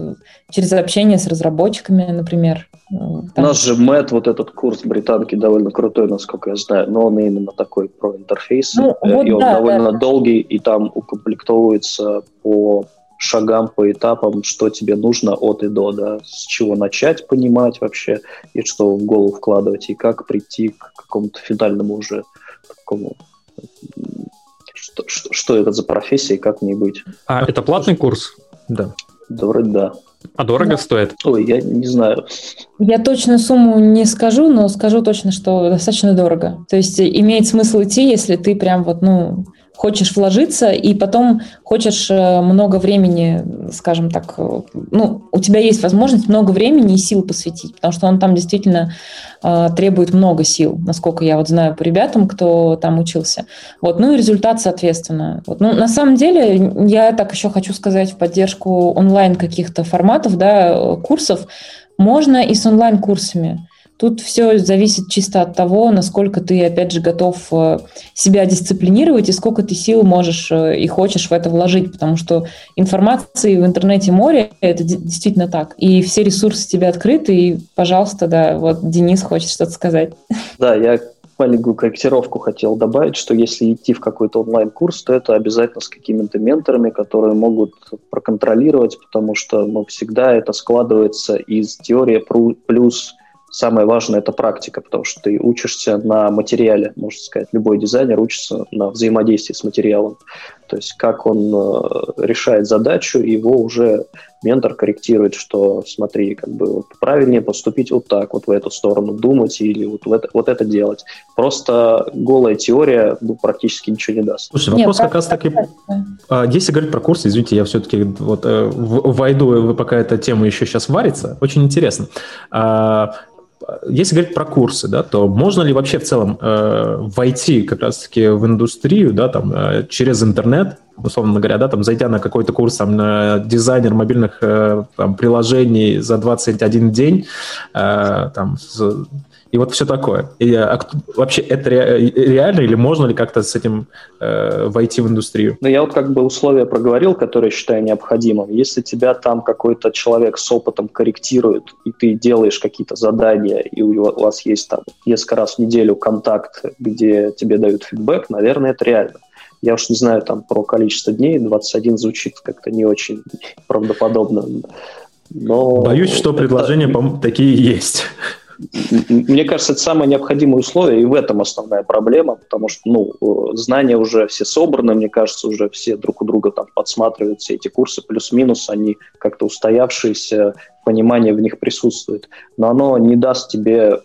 через общение с разработчиками, например. Там... У нас же Мэтт, вот этот курс британки довольно крутой, насколько я знаю, но он именно такой про интерфейс, ну, э, вот и он да, довольно да. долгий, и там укомплектовывается по шагам, по этапам, что тебе нужно от и до, да, с чего начать понимать вообще, и что в голову вкладывать, и как прийти к какому-то финальному уже такому что, что, что это за профессия и как мне быть. А это платный курс? Да. Да, вроде да. А дорого да. стоит? Ой, я не знаю. Я точно сумму не скажу, но скажу точно, что достаточно дорого. То есть имеет смысл идти, если ты прям вот, ну, хочешь вложиться, и потом хочешь э, много времени, скажем так, э, ну, у тебя есть возможность много времени и сил посвятить, потому что он там действительно э, требует много сил, насколько я вот знаю по ребятам, кто там учился. Вот, ну и результат, соответственно. Вот. Ну, на самом деле, я так еще хочу сказать в поддержку онлайн каких-то форматов, да, курсов, можно и с онлайн-курсами. Тут все зависит чисто от того, насколько ты, опять же, готов э, себя дисциплинировать и сколько ты сил можешь э, и хочешь в это вложить, потому что информации в интернете море, это действительно так. И все ресурсы тебе открыты, и, пожалуйста, да, вот Денис хочет что-то сказать. Да, я маленькую корректировку хотел добавить, что если идти в какой-то онлайн-курс, то это обязательно с какими-то менторами, которые могут проконтролировать, потому что ну, всегда это складывается из теории плюс самое важное – это практика, потому что ты учишься на материале, можно сказать. Любой дизайнер учится на взаимодействии с материалом. То есть как он э, решает задачу, его уже ментор корректирует, что смотри, как бы вот правильнее поступить вот так, вот в эту сторону думать или вот, в это, вот это делать. Просто голая теория ну, практически ничего не даст. Слушай, вопрос Нет, как раз таки... А, если говорить про курсы, извините, я все-таки вот э, войду, пока эта тема еще сейчас варится, очень интересно. Если говорить про курсы, да, то можно ли вообще в целом э, войти как раз-таки в индустрию, да, там, э, через интернет, условно говоря, да, там, зайдя на какой-то курс, там, на дизайнер мобильных э, там, приложений за 21 день, э, там, и вот все такое. И, а, вообще это ре, реально или можно ли как-то с этим э, войти в индустрию? Ну, я вот как бы условия проговорил, которые считаю необходимым. Если тебя там какой-то человек с опытом корректирует, и ты делаешь какие-то задания, и у вас есть там несколько раз в неделю контакт, где тебе дают фидбэк, наверное, это реально. Я уж не знаю там про количество дней, 21 звучит как-то не очень правдоподобно. Но Боюсь, что предложения это... такие есть. Мне кажется, это самое необходимое условие, и в этом основная проблема, потому что ну, э, знания уже все собраны, мне кажется, уже все друг у друга там подсматривают все эти курсы, плюс-минус, они как-то устоявшиеся, понимание в них присутствует. Но оно не даст тебе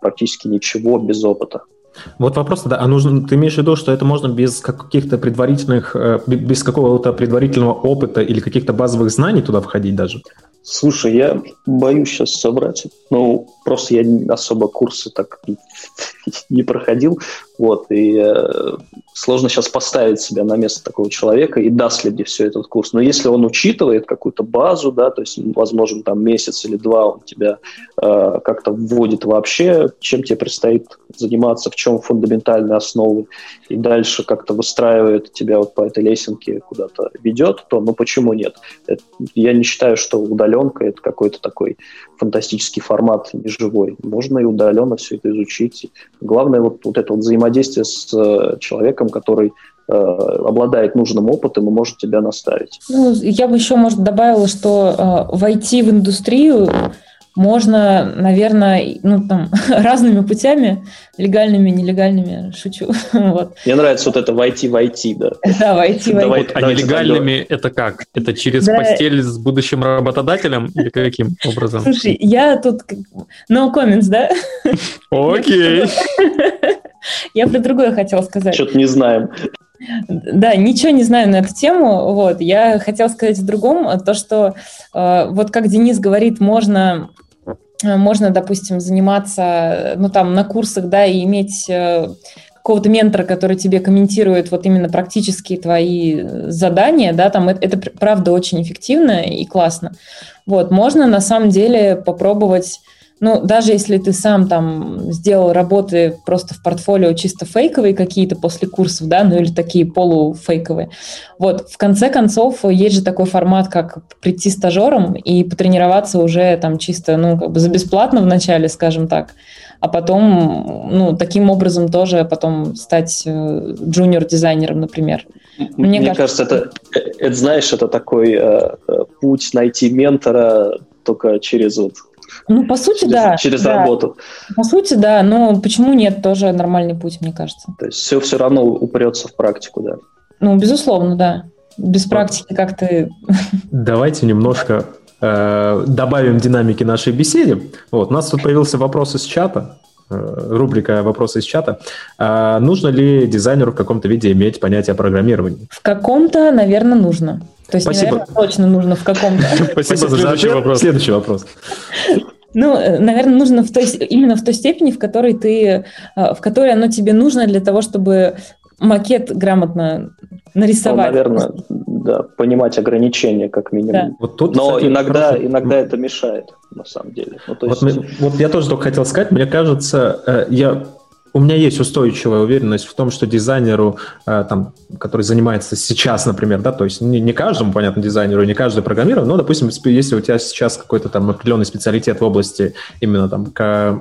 практически ничего без опыта. Вот вопрос, да, а нужно, ты имеешь в виду, что это можно без каких-то предварительных, э, без какого-то предварительного опыта или каких-то базовых знаний туда входить даже? Слушай, я боюсь сейчас собрать. Ну, просто я особо курсы так не проходил. Вот, и э, сложно сейчас поставить себя на место такого человека и даст ли мне все этот курс. Но если он учитывает какую-то базу, да, то есть, возможно, там месяц или два он тебя э, как-то вводит вообще, чем тебе предстоит заниматься, в чем фундаментальные основы, и дальше как-то выстраивает тебя вот по этой лесенке куда-то ведет, то ну почему нет? Это, я не считаю, что удаленка это какой-то такой фантастический формат неживой. Можно и удаленно все это изучить. Главное вот, вот это вот взаимодействие с э, человеком, который э, обладает нужным опытом и может тебя наставить. Ну, я бы еще, может, добавила, что э, войти в индустрию можно, наверное, ну, там, разными путями, легальными, нелегальными, шучу. вот. Мне нравится вот это войти войти, да. Да, войти войти. Вот, а нелегальными это как? Это через да. постель с будущим работодателем или каким образом? Слушай, я тут... No comments, да? Окей. Я про другое хотела сказать. Что-то не знаем. Да, ничего не знаю на эту тему. Вот. Я хотела сказать о другом, то, что э, вот как Денис говорит, можно можно, допустим, заниматься, ну, там, на курсах, да, и иметь э, какого-то ментора, который тебе комментирует вот именно практические твои задания, да, там это, это правда очень эффективно и классно. Вот, можно на самом деле попробовать ну, даже если ты сам там сделал работы просто в портфолио чисто фейковые какие-то после курсов, да, ну или такие полуфейковые, вот, в конце концов, есть же такой формат, как прийти стажером и потренироваться уже там чисто, ну, как бы за бесплатно в начале, скажем так, а потом, ну, таким образом тоже потом стать э, джуниор-дизайнером, например. Мне, Мне кажется, это, э, это, знаешь, это такой э, э, путь найти ментора только через вот ну, по сути, через, да. Через да. работу. По сути, да. Но почему нет? Тоже нормальный путь, мне кажется. То есть все все равно упрется в практику, да? Ну, безусловно, да. Без практики как ты... Давайте немножко э, добавим динамики нашей беседе. Вот, у нас тут появился вопрос из чата э, рубрика «Вопросы из чата». А нужно ли дизайнеру в каком-то виде иметь понятие программирования? В каком-то, наверное, нужно. То есть, Спасибо. наверное, точно нужно в каком-то. Спасибо за следующий вопрос. Следующий вопрос. Ну, э, наверное, нужно в той, именно в той степени, в которой ты, э, в которой оно тебе нужно для того, чтобы макет грамотно нарисовать. Ну, наверное, да, понимать ограничения как минимум. Да. Вот тут, Но кстати, иногда, хороший... иногда это мешает, на самом деле. Ну, то есть... вот, мы, вот я тоже только хотел сказать, мне кажется, э, я у меня есть устойчивая уверенность в том, что дизайнеру, э, там, который занимается сейчас, например, да, то есть не, не каждому, понятно, дизайнеру, не каждый программирую, но, допустим, если у тебя сейчас какой-то там определенный специалитет в области именно там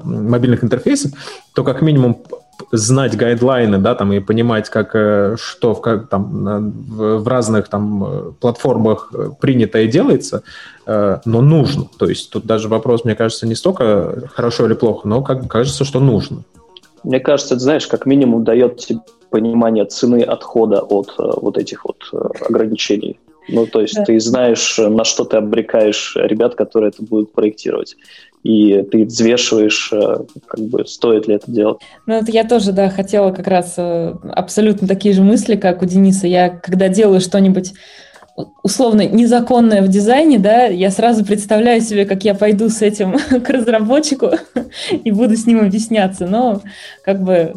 мобильных интерфейсов, то как минимум знать гайдлайны, да, там, и понимать, как, э, что в, как, там, в, разных там э, платформах принято и делается, но нужно. То есть тут даже вопрос, мне кажется, не столько хорошо или плохо, но как кажется, что нужно. Мне кажется, это, знаешь, как минимум дает тебе понимание цены отхода от э, вот этих вот э, ограничений. Ну, то есть да. ты знаешь, на что ты обрекаешь ребят, которые это будут проектировать. И ты взвешиваешь, э, как бы, стоит ли это делать. Ну, это я тоже, да, хотела как раз абсолютно такие же мысли, как у Дениса. Я, когда делаю что-нибудь условно незаконное в дизайне, да, я сразу представляю себе, как я пойду с этим к разработчику и буду с ним объясняться. Но как бы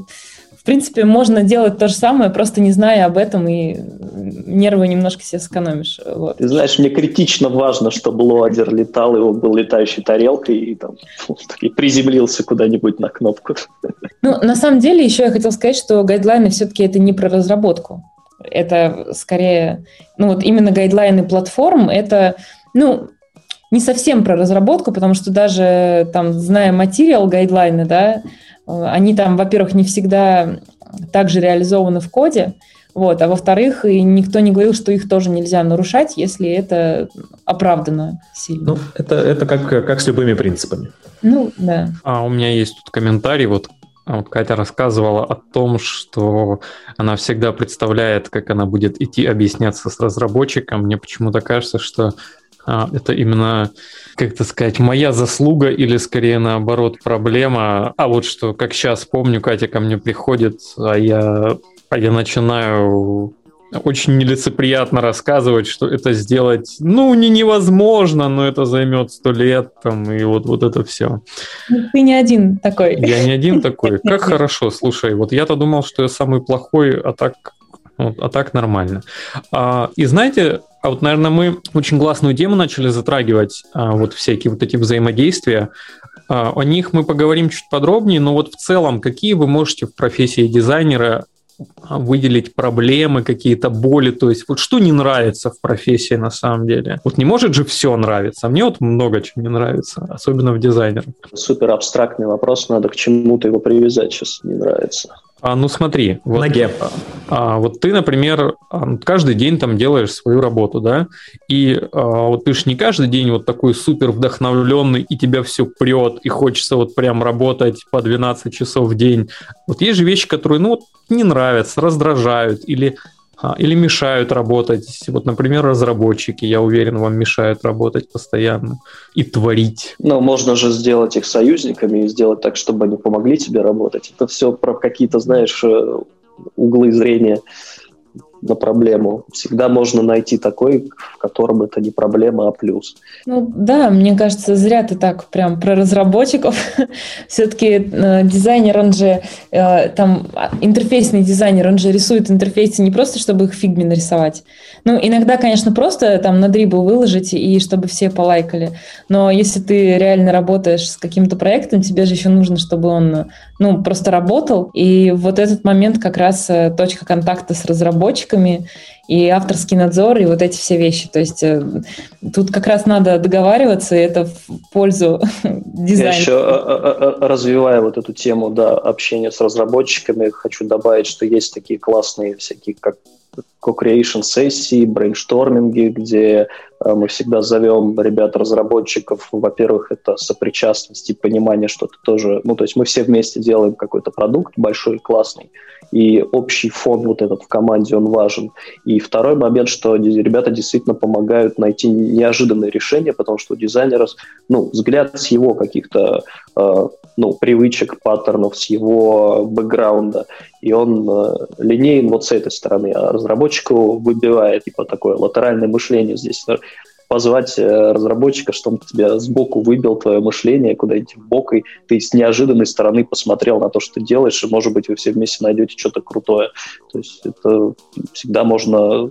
в принципе, можно делать то же самое, просто не зная об этом, и нервы немножко себе сэкономишь. Вот. Ты знаешь, мне критично важно, чтобы лоадер летал, он был летающей тарелкой, и, там, и приземлился куда-нибудь на кнопку. Ну, на самом деле, еще я хотела сказать, что гайдлайны все-таки это не про разработку. Это скорее, ну вот именно гайдлайны платформ, это, ну, не совсем про разработку, потому что даже там, зная материал гайдлайны, да, они там, во-первых, не всегда также реализованы в коде, вот, а во-вторых, и никто не говорил, что их тоже нельзя нарушать, если это оправдано сильно. Ну, это, это как, как с любыми принципами. Ну, да. А у меня есть тут комментарий, вот вот Катя рассказывала о том, что она всегда представляет, как она будет идти объясняться с разработчиком. Мне почему-то кажется, что а, это именно, как это сказать, моя заслуга или скорее наоборот проблема. А вот что, как сейчас помню, Катя ко мне приходит, а я, а я начинаю очень нелицеприятно рассказывать, что это сделать, ну, не невозможно, но это займет сто лет, там, и вот, вот это все. Ну, ты не один такой. Я не один такой. Как хорошо, слушай, вот я-то думал, что я самый плохой, а так, вот, а так нормально. А, и знаете, а вот, наверное, мы очень классную тему начали затрагивать, а, вот всякие вот эти взаимодействия. А, о них мы поговорим чуть подробнее, но вот в целом, какие вы можете в профессии дизайнера выделить проблемы, какие-то боли, то есть вот что не нравится в профессии на самом деле. Вот не может же все нравиться. Мне вот много чего не нравится, особенно в дизайнере. Супер абстрактный вопрос, надо к чему-то его привязать сейчас, не нравится. А, ну смотри. Вот, ноге. А, вот ты, например, а, каждый день там делаешь свою работу, да, и а, вот ты же не каждый день вот такой супер вдохновленный, и тебя все прет, и хочется вот прям работать по 12 часов в день. Вот есть же вещи, которые, ну, не нравятся, раздражают, или или мешают работать. Вот, например, разработчики, я уверен, вам мешают работать постоянно и творить. Ну, можно же сделать их союзниками и сделать так, чтобы они помогли тебе работать. Это все про какие-то, знаешь, э, углы зрения на проблему. Всегда можно найти такой, в котором это не проблема, а плюс. Ну да, мне кажется, зря ты так прям про разработчиков. Все-таки э, дизайнер, он же э, там а, интерфейсный дизайнер, он же рисует интерфейсы не просто, чтобы их фигме нарисовать. Ну, иногда, конечно, просто там на дрибл выложить и чтобы все полайкали. Но если ты реально работаешь с каким-то проектом, тебе же еще нужно, чтобы он ну, просто работал. И вот этот момент как раз э, точка контакта с разработчиками и авторский надзор, и вот эти все вещи. То есть э, тут как раз надо договариваться, и это в пользу дизайна. Я еще э, развивая вот эту тему да, общения с разработчиками, хочу добавить, что есть такие классные всякие, как co-creation сессии, брейншторминги, где э, мы всегда зовем ребят-разработчиков. Во-первых, это сопричастность и понимание, что ты тоже... Ну, то есть мы все вместе делаем какой-то продукт большой, классный, и общий фон вот этот в команде, он важен. И второй момент, что ребята действительно помогают найти неожиданные решения, потому что у дизайнера, ну, взгляд с его каких-то э, ну, привычек, паттернов, с его бэкграунда, и он э, линейен вот с этой стороны, а разработчику выбивает типа такое латеральное мышление здесь позвать э, разработчика, чтобы он тебя сбоку выбил твое мышление куда-нибудь в бок, и ты с неожиданной стороны посмотрел на то, что ты делаешь, и, может быть, вы все вместе найдете что-то крутое. То есть это всегда можно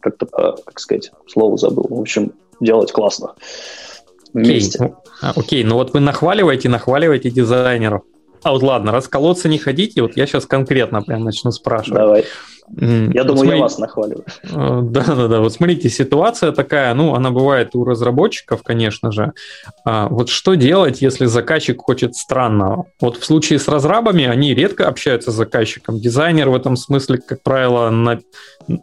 как-то, а, как сказать, слово забыл. В общем, делать классно вместе. Окей, okay. okay. ну вот вы нахваливаете, нахваливаете дизайнеров. А вот ладно, расколоться не ходите, вот я сейчас конкретно прям начну спрашивать. Давай. Я вот думаю, смотри... я вас нахваливаю. Да-да-да, вот смотрите, ситуация такая, ну, она бывает у разработчиков, конечно же. А, вот что делать, если заказчик хочет странного? Вот в случае с разрабами они редко общаются с заказчиком. Дизайнер в этом смысле, как правило, на,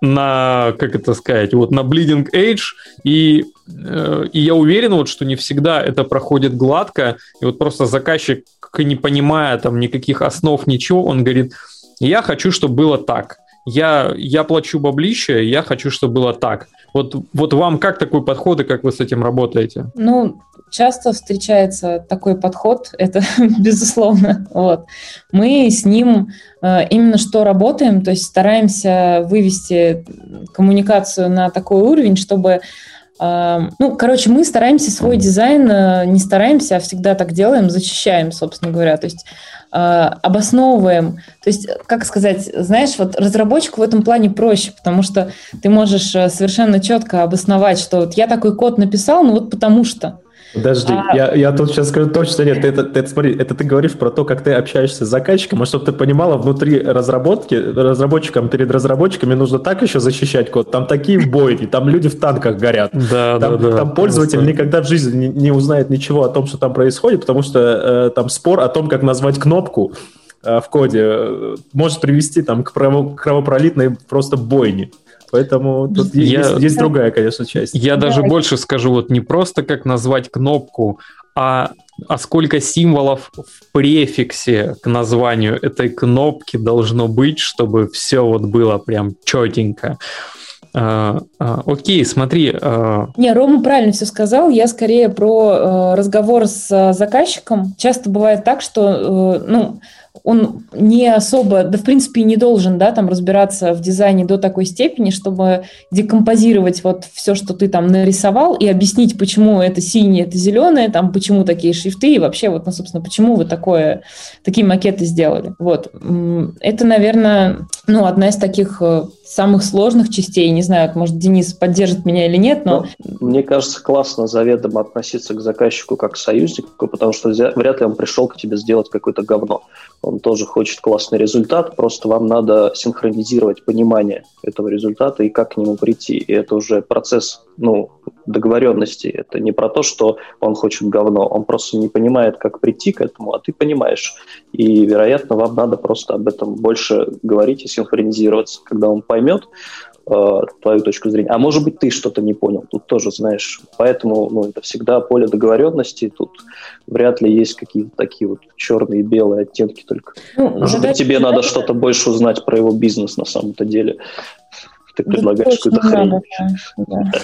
на как это сказать, вот на bleeding edge, и, э, и я уверен, вот, что не всегда это проходит гладко, и вот просто заказчик, не понимая там никаких основ, ничего, он говорит, я хочу, чтобы было так я, я плачу баблище, я хочу, чтобы было так. Вот, вот вам как такой подход и как вы с этим работаете? Ну, часто встречается такой подход, это безусловно. Вот. Мы с ним э, именно что работаем, то есть стараемся вывести коммуникацию на такой уровень, чтобы э, ну, короче, мы стараемся свой дизайн, э, не стараемся, а всегда так делаем, защищаем, собственно говоря. То есть обосновываем. То есть, как сказать, знаешь, вот разработчику в этом плане проще, потому что ты можешь э, совершенно четко обосновать, что вот я такой код написал, ну вот потому что. Подожди, а... я, я тут сейчас скажу точно нет. Это, это, смотри, это ты говоришь про то, как ты общаешься с заказчиком, а чтобы ты понимала, внутри разработки, разработчикам перед разработчиками нужно так еще защищать код. Там такие бойни, там люди в танках горят. Да, там, да, да. Там пользователь Просто... никогда в жизни не, не узнает ничего о том, что там происходит, потому что э, там спор о том, как назвать кнопку э, в коде, э, может привести там к кровопролитной просто бойне. Поэтому тут я, есть, есть другая, конечно, часть. Я да. даже больше скажу, вот не просто как назвать кнопку, а, а сколько символов в префиксе к названию этой кнопки должно быть, чтобы все вот было прям четенько. А, а, окей, смотри. А... Не, Рома правильно все сказал. Я скорее про э, разговор с заказчиком. Часто бывает так, что, э, ну, он не особо, да в принципе не должен, да, там разбираться в дизайне до такой степени, чтобы декомпозировать вот все, что ты там нарисовал и объяснить, почему это синее, это зеленое, там, почему такие шрифты и вообще вот, ну, собственно, почему вы такое, такие макеты сделали. Вот. Это, наверное, ну, одна из таких э, самых сложных частей. Не знаю, может, Денис поддержит меня или нет, но... Ну, мне кажется, классно заведомо относиться к заказчику как к союзнику, потому что вряд ли он пришел к тебе сделать какое-то говно. Он тоже хочет классный результат, просто вам надо синхронизировать понимание этого результата и как к нему прийти. И это уже процесс ну, договоренности. Это не про то, что он хочет говно, он просто не понимает, как прийти к этому, а ты понимаешь. И, вероятно, вам надо просто об этом больше говорить и синхронизироваться. Когда он поймет, э, твою точку зрения. А может быть, ты что-то не понял, тут тоже, знаешь. Поэтому ну, это всегда поле договоренности, тут вряд ли есть какие-то такие вот черные и белые оттенки только. Ну, может быть, тебе надо что-то больше узнать про его бизнес на самом-то деле. Ты предлагаешь какую-то хрень. Надо, да, да.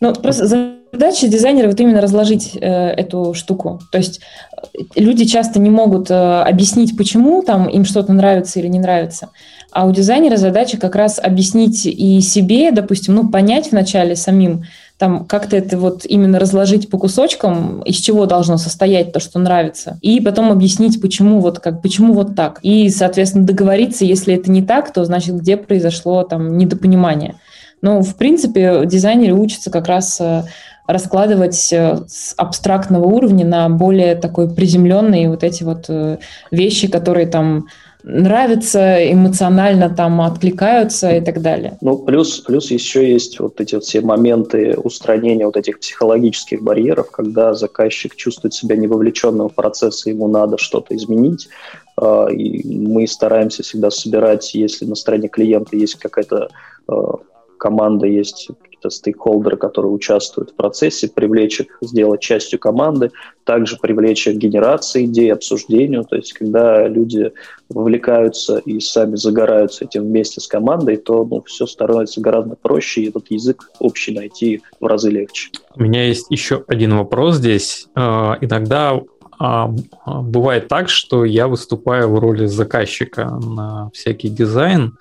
Ну, просто задача дизайнера вот именно разложить э, эту штуку. То есть э, люди часто не могут э, объяснить, почему там им что-то нравится или не нравится. А у дизайнера задача как раз объяснить и себе, допустим, ну, понять вначале самим, там как-то это вот именно разложить по кусочкам, из чего должно состоять то, что нравится, и потом объяснить, почему вот как, почему вот так. И, соответственно, договориться, если это не так, то значит, где произошло там недопонимание. Но, в принципе, дизайнеры учатся как раз э, раскладывать э, с абстрактного уровня на более такой приземленные вот эти вот э, вещи, которые там нравятся, эмоционально там откликаются и так далее. Ну, плюс, плюс еще есть вот эти вот все моменты устранения вот этих психологических барьеров, когда заказчик чувствует себя не вовлеченным в процесс, и ему надо что-то изменить. А, и мы стараемся всегда собирать, если на стороне клиента есть какая-то а, команда, есть стейкхолдеры, которые участвуют в процессе, привлечь их, сделать частью команды, также привлечь их к генерации идей, обсуждению, то есть когда люди вовлекаются и сами загораются этим вместе с командой, то ну, все становится гораздо проще, и этот язык общий найти в разы легче. У меня есть еще один вопрос здесь. А, иногда а, бывает так, что я выступаю в роли заказчика на всякий дизайн,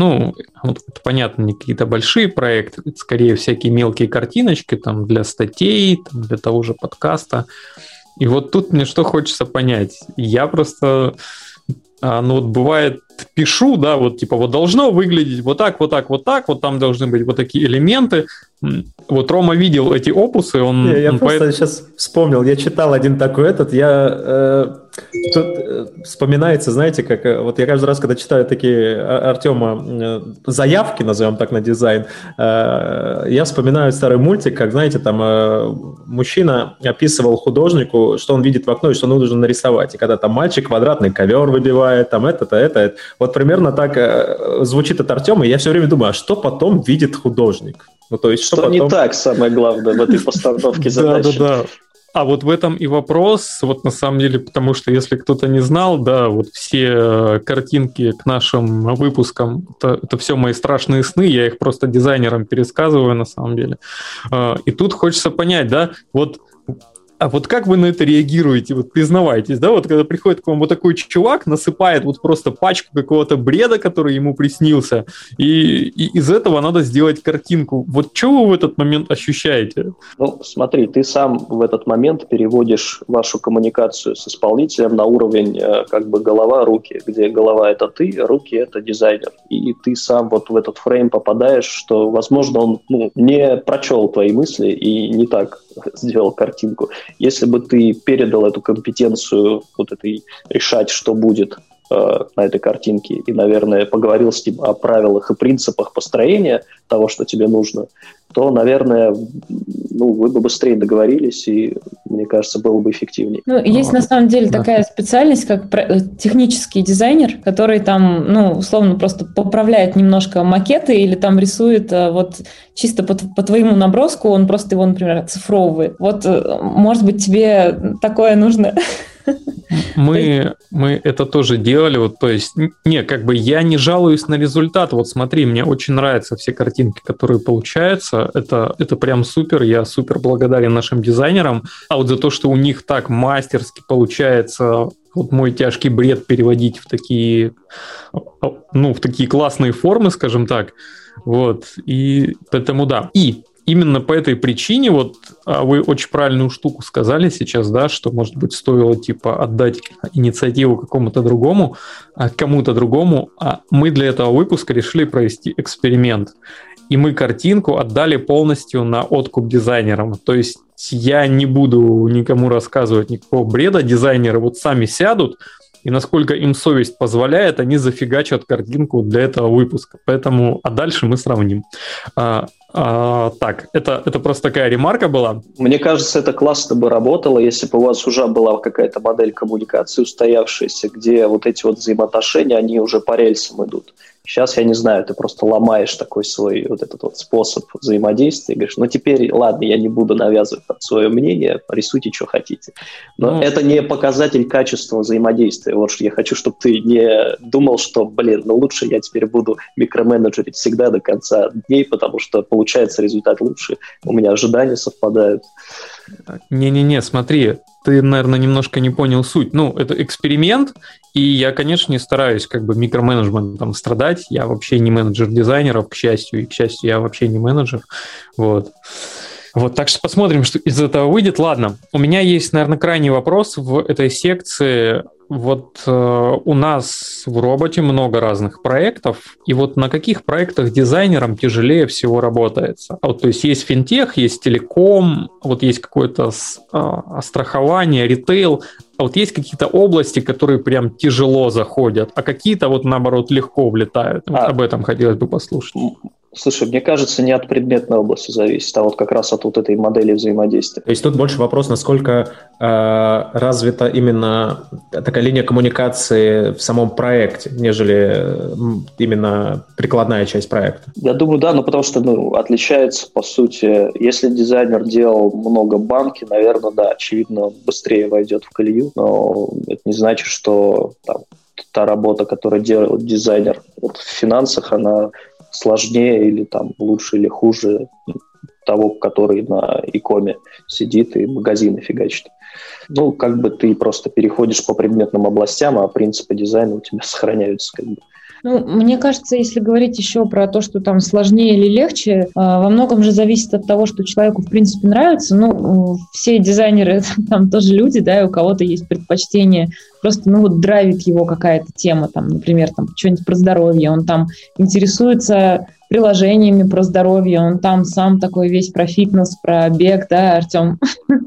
ну, вот понятно, не какие-то большие проекты, это скорее всякие мелкие картиночки там для статей, там, для того же подкаста. И вот тут мне что хочется понять. Я просто, а, ну вот бывает, пишу, да, вот типа вот должно выглядеть вот так, вот так, вот так, вот там должны быть вот такие элементы. Вот Рома видел эти опусы, он... Я, я он просто поэт... сейчас вспомнил, я читал один такой этот, я... Э, тут э, вспоминается, знаете, как... Э, вот я каждый раз, когда читаю такие а, Артема э, заявки, назовем так, на дизайн, э, я вспоминаю старый мультик, как, знаете, там э, мужчина описывал художнику, что он видит в окно и что он должен нарисовать. И когда там мальчик квадратный ковер выбивает, там это-то, это, вот примерно так э, звучит от Артема, и я все время думаю, а что потом видит художник? Ну, то есть, что, потом... не так, самое главное, в этой постановке задачи. Да, да, да. А вот в этом и вопрос, вот на самом деле, потому что если кто-то не знал, да, вот все э, картинки к нашим выпускам, это, это все мои страшные сны, я их просто дизайнерам пересказываю на самом деле. Э, и тут хочется понять, да, вот а вот как вы на это реагируете? Вот признавайтесь, да, вот когда приходит к вам вот такой чувак, насыпает вот просто пачку какого-то бреда, который ему приснился, и, и из этого надо сделать картинку. Вот что вы в этот момент ощущаете? Ну, смотри, ты сам в этот момент переводишь вашу коммуникацию с исполнителем на уровень э, как бы голова-руки, где голова — это ты, руки — это дизайнер. И ты сам вот в этот фрейм попадаешь, что, возможно, он ну, не прочел твои мысли и не так сделал картинку. Если бы ты передал эту компетенцию вот этой решать, что будет на этой картинке, и, наверное, поговорил с ним о правилах и принципах построения того, что тебе нужно, то, наверное, ну, вы бы быстрее договорились, и, мне кажется, было бы эффективнее. Ну, есть на самом деле такая специальность, как э, технический дизайнер, который там, ну, условно, просто поправляет немножко макеты или там рисует э, вот чисто по, по твоему наброску, он просто его, например, оцифровывает. Вот, э, может быть, тебе такое нужно? Мы, мы это тоже делали, вот, то есть, не, как бы я не жалуюсь на результат, вот смотри, мне очень нравятся все картинки, которые получаются, это, это прям супер, я супер благодарен нашим дизайнерам, а вот за то, что у них так мастерски получается вот мой тяжкий бред переводить в такие, ну, в такие классные формы, скажем так, вот, и поэтому да. И именно по этой причине, вот а вы очень правильную штуку сказали сейчас, да, что, может быть, стоило типа отдать инициативу какому-то другому, а кому-то другому, а мы для этого выпуска решили провести эксперимент. И мы картинку отдали полностью на откуп дизайнерам. То есть я не буду никому рассказывать никакого бреда, дизайнеры вот сами сядут, и насколько им совесть позволяет, они зафигачат картинку для этого выпуска. Поэтому, а дальше мы сравним. А, а, так, это, это просто такая ремарка была. Мне кажется, это классно бы работало, если бы у вас уже была какая-то модель коммуникации устоявшаяся, где вот эти вот взаимоотношения, они уже по рельсам идут. Сейчас, я не знаю, ты просто ломаешь такой свой вот этот вот способ взаимодействия и говоришь, ну теперь, ладно, я не буду навязывать свое мнение, рисуйте, что хотите. Но ну, это не показатель качества взаимодействия. Вот что я хочу, чтобы ты не думал, что, блин, ну лучше я теперь буду микроменеджерить всегда до конца дней, потому что получается результат лучше, у меня ожидания совпадают. Не-не-не, смотри, ты, наверное, немножко не понял суть. Ну, это эксперимент, и я, конечно, не стараюсь как бы микроменеджментом страдать. Я вообще не менеджер дизайнеров, к счастью, и, к счастью, я вообще не менеджер. Вот. Вот, так что посмотрим, что из этого выйдет. Ладно, у меня есть, наверное, крайний вопрос в этой секции. Вот э, у нас в роботе много разных проектов, и вот на каких проектах дизайнерам тяжелее всего работается? А вот, то есть есть финтех, есть телеком, вот есть какое-то э, страхование, ритейл, а вот есть какие-то области, которые прям тяжело заходят, а какие-то вот наоборот легко влетают. А, об этом хотелось бы послушать. Слушай, мне кажется, не от предметной области зависит, а вот как раз от вот этой модели взаимодействия. То есть тут больше вопрос, насколько э, развита именно такая линия коммуникации в самом проекте, нежели именно прикладная часть проекта. Я думаю, да, ну потому что ну, отличается, по сути, если дизайнер делал много банки, наверное, да, очевидно, быстрее войдет в колею, но это не значит, что там, та работа, которую делает дизайнер вот в финансах, она сложнее или там лучше или хуже того, который на икоме сидит и магазины фигачит. Ну, как бы ты просто переходишь по предметным областям, а принципы дизайна у тебя сохраняются как бы. Ну, мне кажется, если говорить еще про то, что там сложнее или легче, а, во многом же зависит от того, что человеку, в принципе, нравится. Ну, все дизайнеры там тоже люди, да, и у кого-то есть предпочтение. Просто, ну, вот драйвит его какая-то тема, там, например, там, что-нибудь про здоровье, он там интересуется приложениями про здоровье, он там сам такой весь про фитнес, про бег, да, Артем?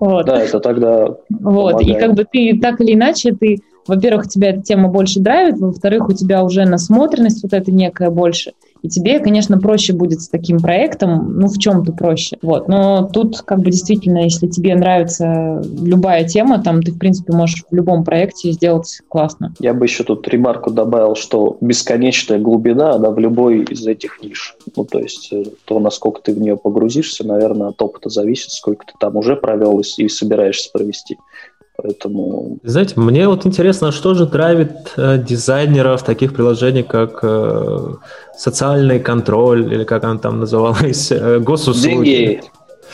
Вот. Да, это тогда Вот, и как бы ты так или иначе, ты во-первых, тебя эта тема больше драйвит, во-вторых, у тебя уже насмотренность вот эта некая больше. И тебе, конечно, проще будет с таким проектом, ну, в чем-то проще. Вот. Но тут, как бы, действительно, если тебе нравится любая тема, там ты, в принципе, можешь в любом проекте сделать классно. Я бы еще тут ремарку добавил, что бесконечная глубина, она в любой из этих ниш. Ну, то есть э, то, насколько ты в нее погрузишься, наверное, от опыта зависит, сколько ты там уже провел и, и собираешься провести. Поэтому... Знаете, мне вот интересно, что же драйвит э, дизайнеров таких приложений, как э, социальный контроль, или как она там называлась, э, госуслуги. Деньги.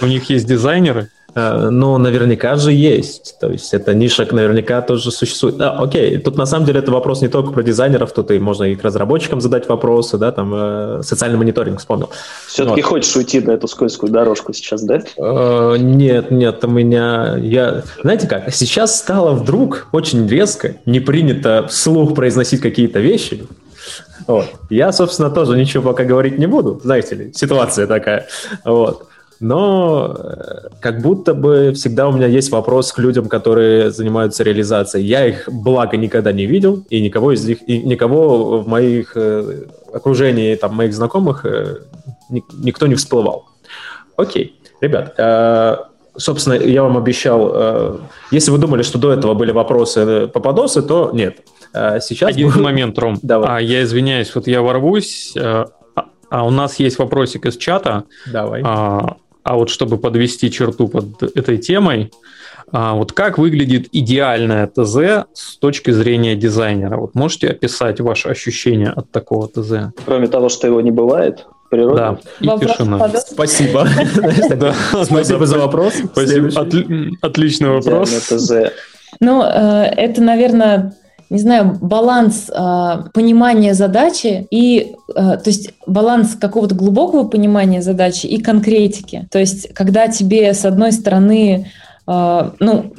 У них есть дизайнеры? Э, ну, наверняка же есть. То есть эта ниша наверняка тоже существует. А, окей, тут на самом деле это вопрос не только про дизайнеров, тут и можно и к разработчикам задать вопросы, да, там э, социальный мониторинг вспомнил. Все-таки вот. хочешь уйти на эту скользкую дорожку сейчас, да? Э, нет, нет, у меня... Я... Знаете как, сейчас стало вдруг очень резко, не принято вслух произносить какие-то вещи, вот. Я, собственно, тоже ничего пока говорить не буду, знаете ли, ситуация такая. Вот но э, как будто бы всегда у меня есть вопрос к людям, которые занимаются реализацией. Я их, благо, никогда не видел, и никого из них, и никого в моих э, окружении, там, моих знакомых э, ни, никто не всплывал. Окей, ребят, э, собственно, я вам обещал, э, если вы думали, что до этого были вопросы Пападосы, то нет. Э, сейчас... Один будет... момент, Ром. Давай. А, я извиняюсь, вот я ворвусь. А, а у нас есть вопросик из чата. Давай. А, а вот чтобы подвести черту под этой темой, а, вот как выглядит идеальное ТЗ с точки зрения дизайнера? Вот можете описать ваши ощущения от такого ТЗ? Кроме того, что его не бывает, природе. Да, и Вопрос тишина. Спасибо. Спасибо за вопрос. Отличный вопрос. Ну, э, это, наверное, не знаю, баланс э, понимания задачи и, э, то есть баланс какого-то глубокого понимания задачи и конкретики. То есть, когда тебе с одной стороны э, ну,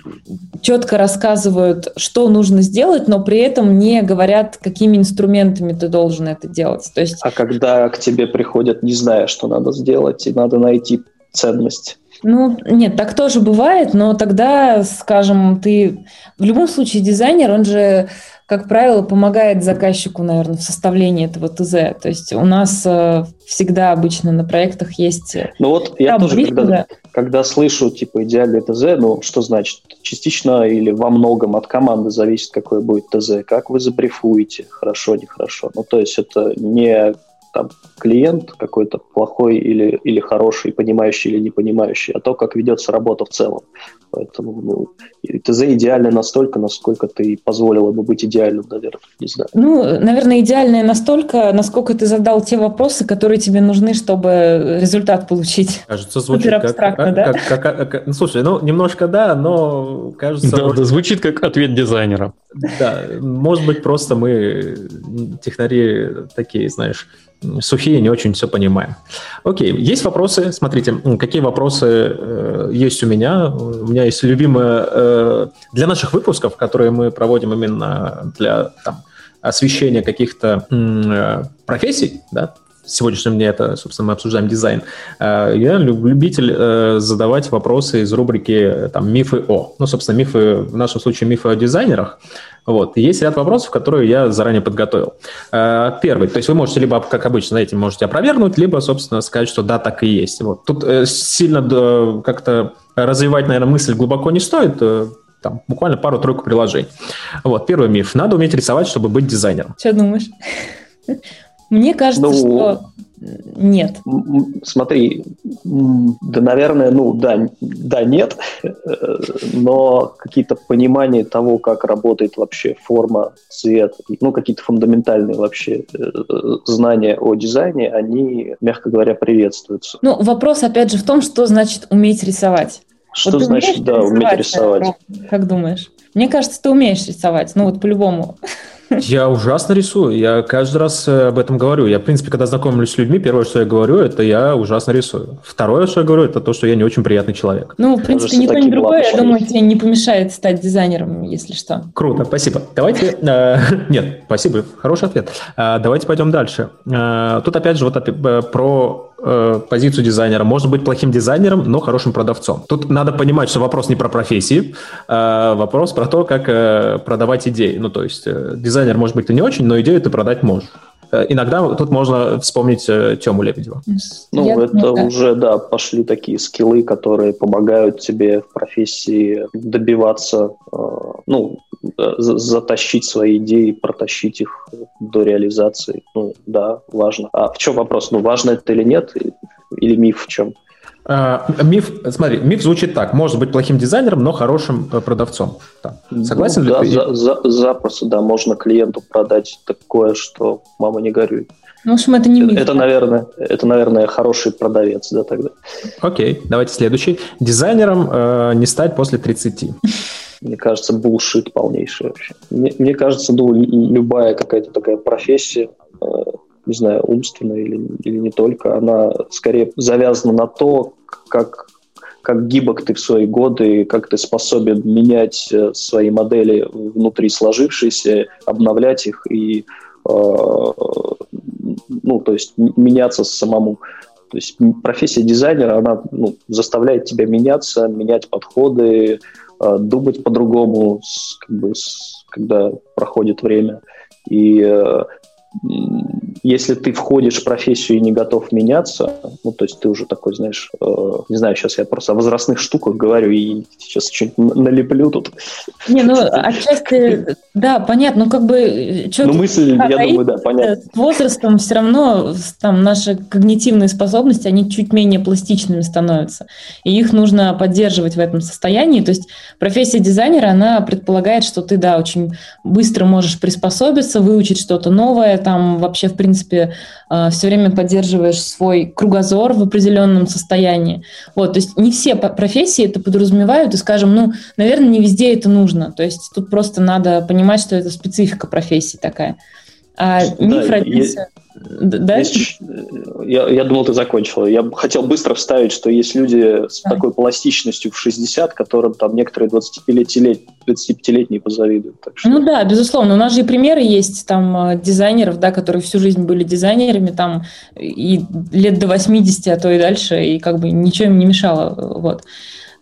четко рассказывают, что нужно сделать, но при этом не говорят, какими инструментами ты должен это делать. То есть... А когда к тебе приходят, не зная, что надо сделать, и надо найти ценность Ну, нет, так тоже бывает, но тогда, скажем, ты... В любом случае дизайнер, он же как правило, помогает заказчику, наверное, в составлении этого ТЗ. То есть у нас э, всегда обычно на проектах есть... Э, ну вот я тоже, когда, когда слышу, типа, идеальный ТЗ, ну, что значит? Частично или во многом от команды зависит, какой будет ТЗ. Как вы забрифуете, хорошо, нехорошо. Ну, то есть это не там, клиент какой-то плохой или, или хороший, понимающий или не понимающий, а то, как ведется работа в целом. Поэтому ну, ТЗ идеально настолько, насколько ты позволила бы быть идеальным, наверное, не знаю. Ну, наверное, идеальное настолько, насколько ты задал те вопросы, которые тебе нужны, чтобы результат получить. Кажется, звучит как, абстрактно, как, да? Как, как, как, ну, слушай, ну, немножко да, но кажется... Да, может... да, звучит как ответ дизайнера. Да, может быть, просто мы технари такие, знаешь, сухие, не очень все понимаем. Окей, есть вопросы? Смотрите, какие вопросы э, есть у меня. У меня есть любимые э, для наших выпусков, которые мы проводим именно для там, освещения каких-то э, профессий, да, сегодняшнем дне это, собственно, мы обсуждаем дизайн. Э, я любитель э, задавать вопросы из рубрики там, «Мифы о». Ну, собственно, мифы, в нашем случае мифы о дизайнерах. Вот. есть ряд вопросов, которые я заранее подготовил. Э, первый, то есть вы можете либо, как обычно, знаете, можете опровергнуть, либо, собственно, сказать, что да, так и есть. Вот. Тут сильно как-то развивать, наверное, мысль глубоко не стоит, там, буквально пару-тройку приложений. Вот, первый миф. Надо уметь рисовать, чтобы быть дизайнером. Что думаешь? Мне кажется, ну, что нет. Смотри, да, наверное, ну да, да, нет, но какие-то понимания того, как работает вообще форма, цвет, ну какие-то фундаментальные вообще э, знания о дизайне, они, мягко говоря, приветствуются. Ну вопрос опять же в том, что значит уметь рисовать. Что вот значит, да, уметь рисовать? Как думаешь? Мне кажется, ты умеешь рисовать, ну вот по-любому. Я ужасно рисую. Я каждый раз э, об этом говорю. Я, в принципе, когда знакомлюсь с людьми, первое, что я говорю, это я ужасно рисую. Второе, что я говорю, это то, что я не очень приятный человек. Ну, в принципе, ни то, ни другое, я думаю, тебе не помешает стать дизайнером, если что. Круто, спасибо. Давайте... Э, нет, спасибо, хороший ответ. Э, давайте пойдем дальше. Тут, опять же, вот про позицию дизайнера. Может быть плохим дизайнером, но хорошим продавцом. Тут надо понимать, что вопрос не про профессии, а вопрос про то, как продавать идеи. Ну, то есть дизайнер дизайнер, может быть, ты не очень, но идею ты продать можешь. Э, иногда тут можно вспомнить э, Тему Лебедева. Ну, Я это думаю, уже, да, пошли такие скиллы, которые помогают тебе в профессии добиваться, э, ну, затащить свои идеи, протащить их до реализации. Ну, да, важно. А в чем вопрос? Ну, важно это или нет? Или миф в чем? А, миф, смотри, миф звучит так. Может быть плохим дизайнером, но хорошим э, продавцом. Да. Согласен ну, ли да, ты? За, за, запросто, да. Можно клиенту продать такое, что мама не горюй. Ну, в общем, это не миф. Это, наверное, это, наверное, хороший продавец, да, тогда. Окей, давайте следующий. Дизайнером э, не стать после 30. Мне кажется, булшит полнейший вообще. Мне, мне кажется, ну, любая какая-то такая профессия, э, не знаю, умственная или, или не только, она скорее завязана на то, как, как гибок ты в свои годы, как ты способен менять э, свои модели внутри сложившиеся, обновлять их и, э, ну, то есть меняться самому. То есть профессия дизайнера, она ну, заставляет тебя меняться, менять подходы, думать по-другому, как бы, когда проходит время. И э, если ты входишь в профессию и не готов меняться, ну, то есть ты уже такой, знаешь, э, не знаю, сейчас я просто о возрастных штуках говорю и сейчас что-нибудь налеплю тут. Не, ну, отчасти, да, понятно, ну, как бы... Э, ну, мысль, я думаю, да, понятно. С возрастом все равно там наши когнитивные способности, они чуть менее пластичными становятся, и их нужно поддерживать в этом состоянии, то есть профессия дизайнера, она предполагает, что ты, да, очень быстро можешь приспособиться, выучить что-то новое, там вообще, в принципе, э, все время поддерживаешь свой кругозор в определенном состоянии. Вот, то есть не все профессии это подразумевают, и, скажем, ну, наверное, не везде это нужно. То есть тут просто надо понимать, что это специфика профессии такая. А миф да, родился... Да? Есть, я, я думал, ты закончила. Я хотел быстро вставить, что есть люди с да. такой пластичностью в 60, которым там некоторые 25-летние 25 позавидуют. Так что... Ну да, безусловно. У нас же и примеры есть там э, дизайнеров, да, которые всю жизнь были дизайнерами, там и лет до 80, а то и дальше, и как бы ничего им не мешало. Вот.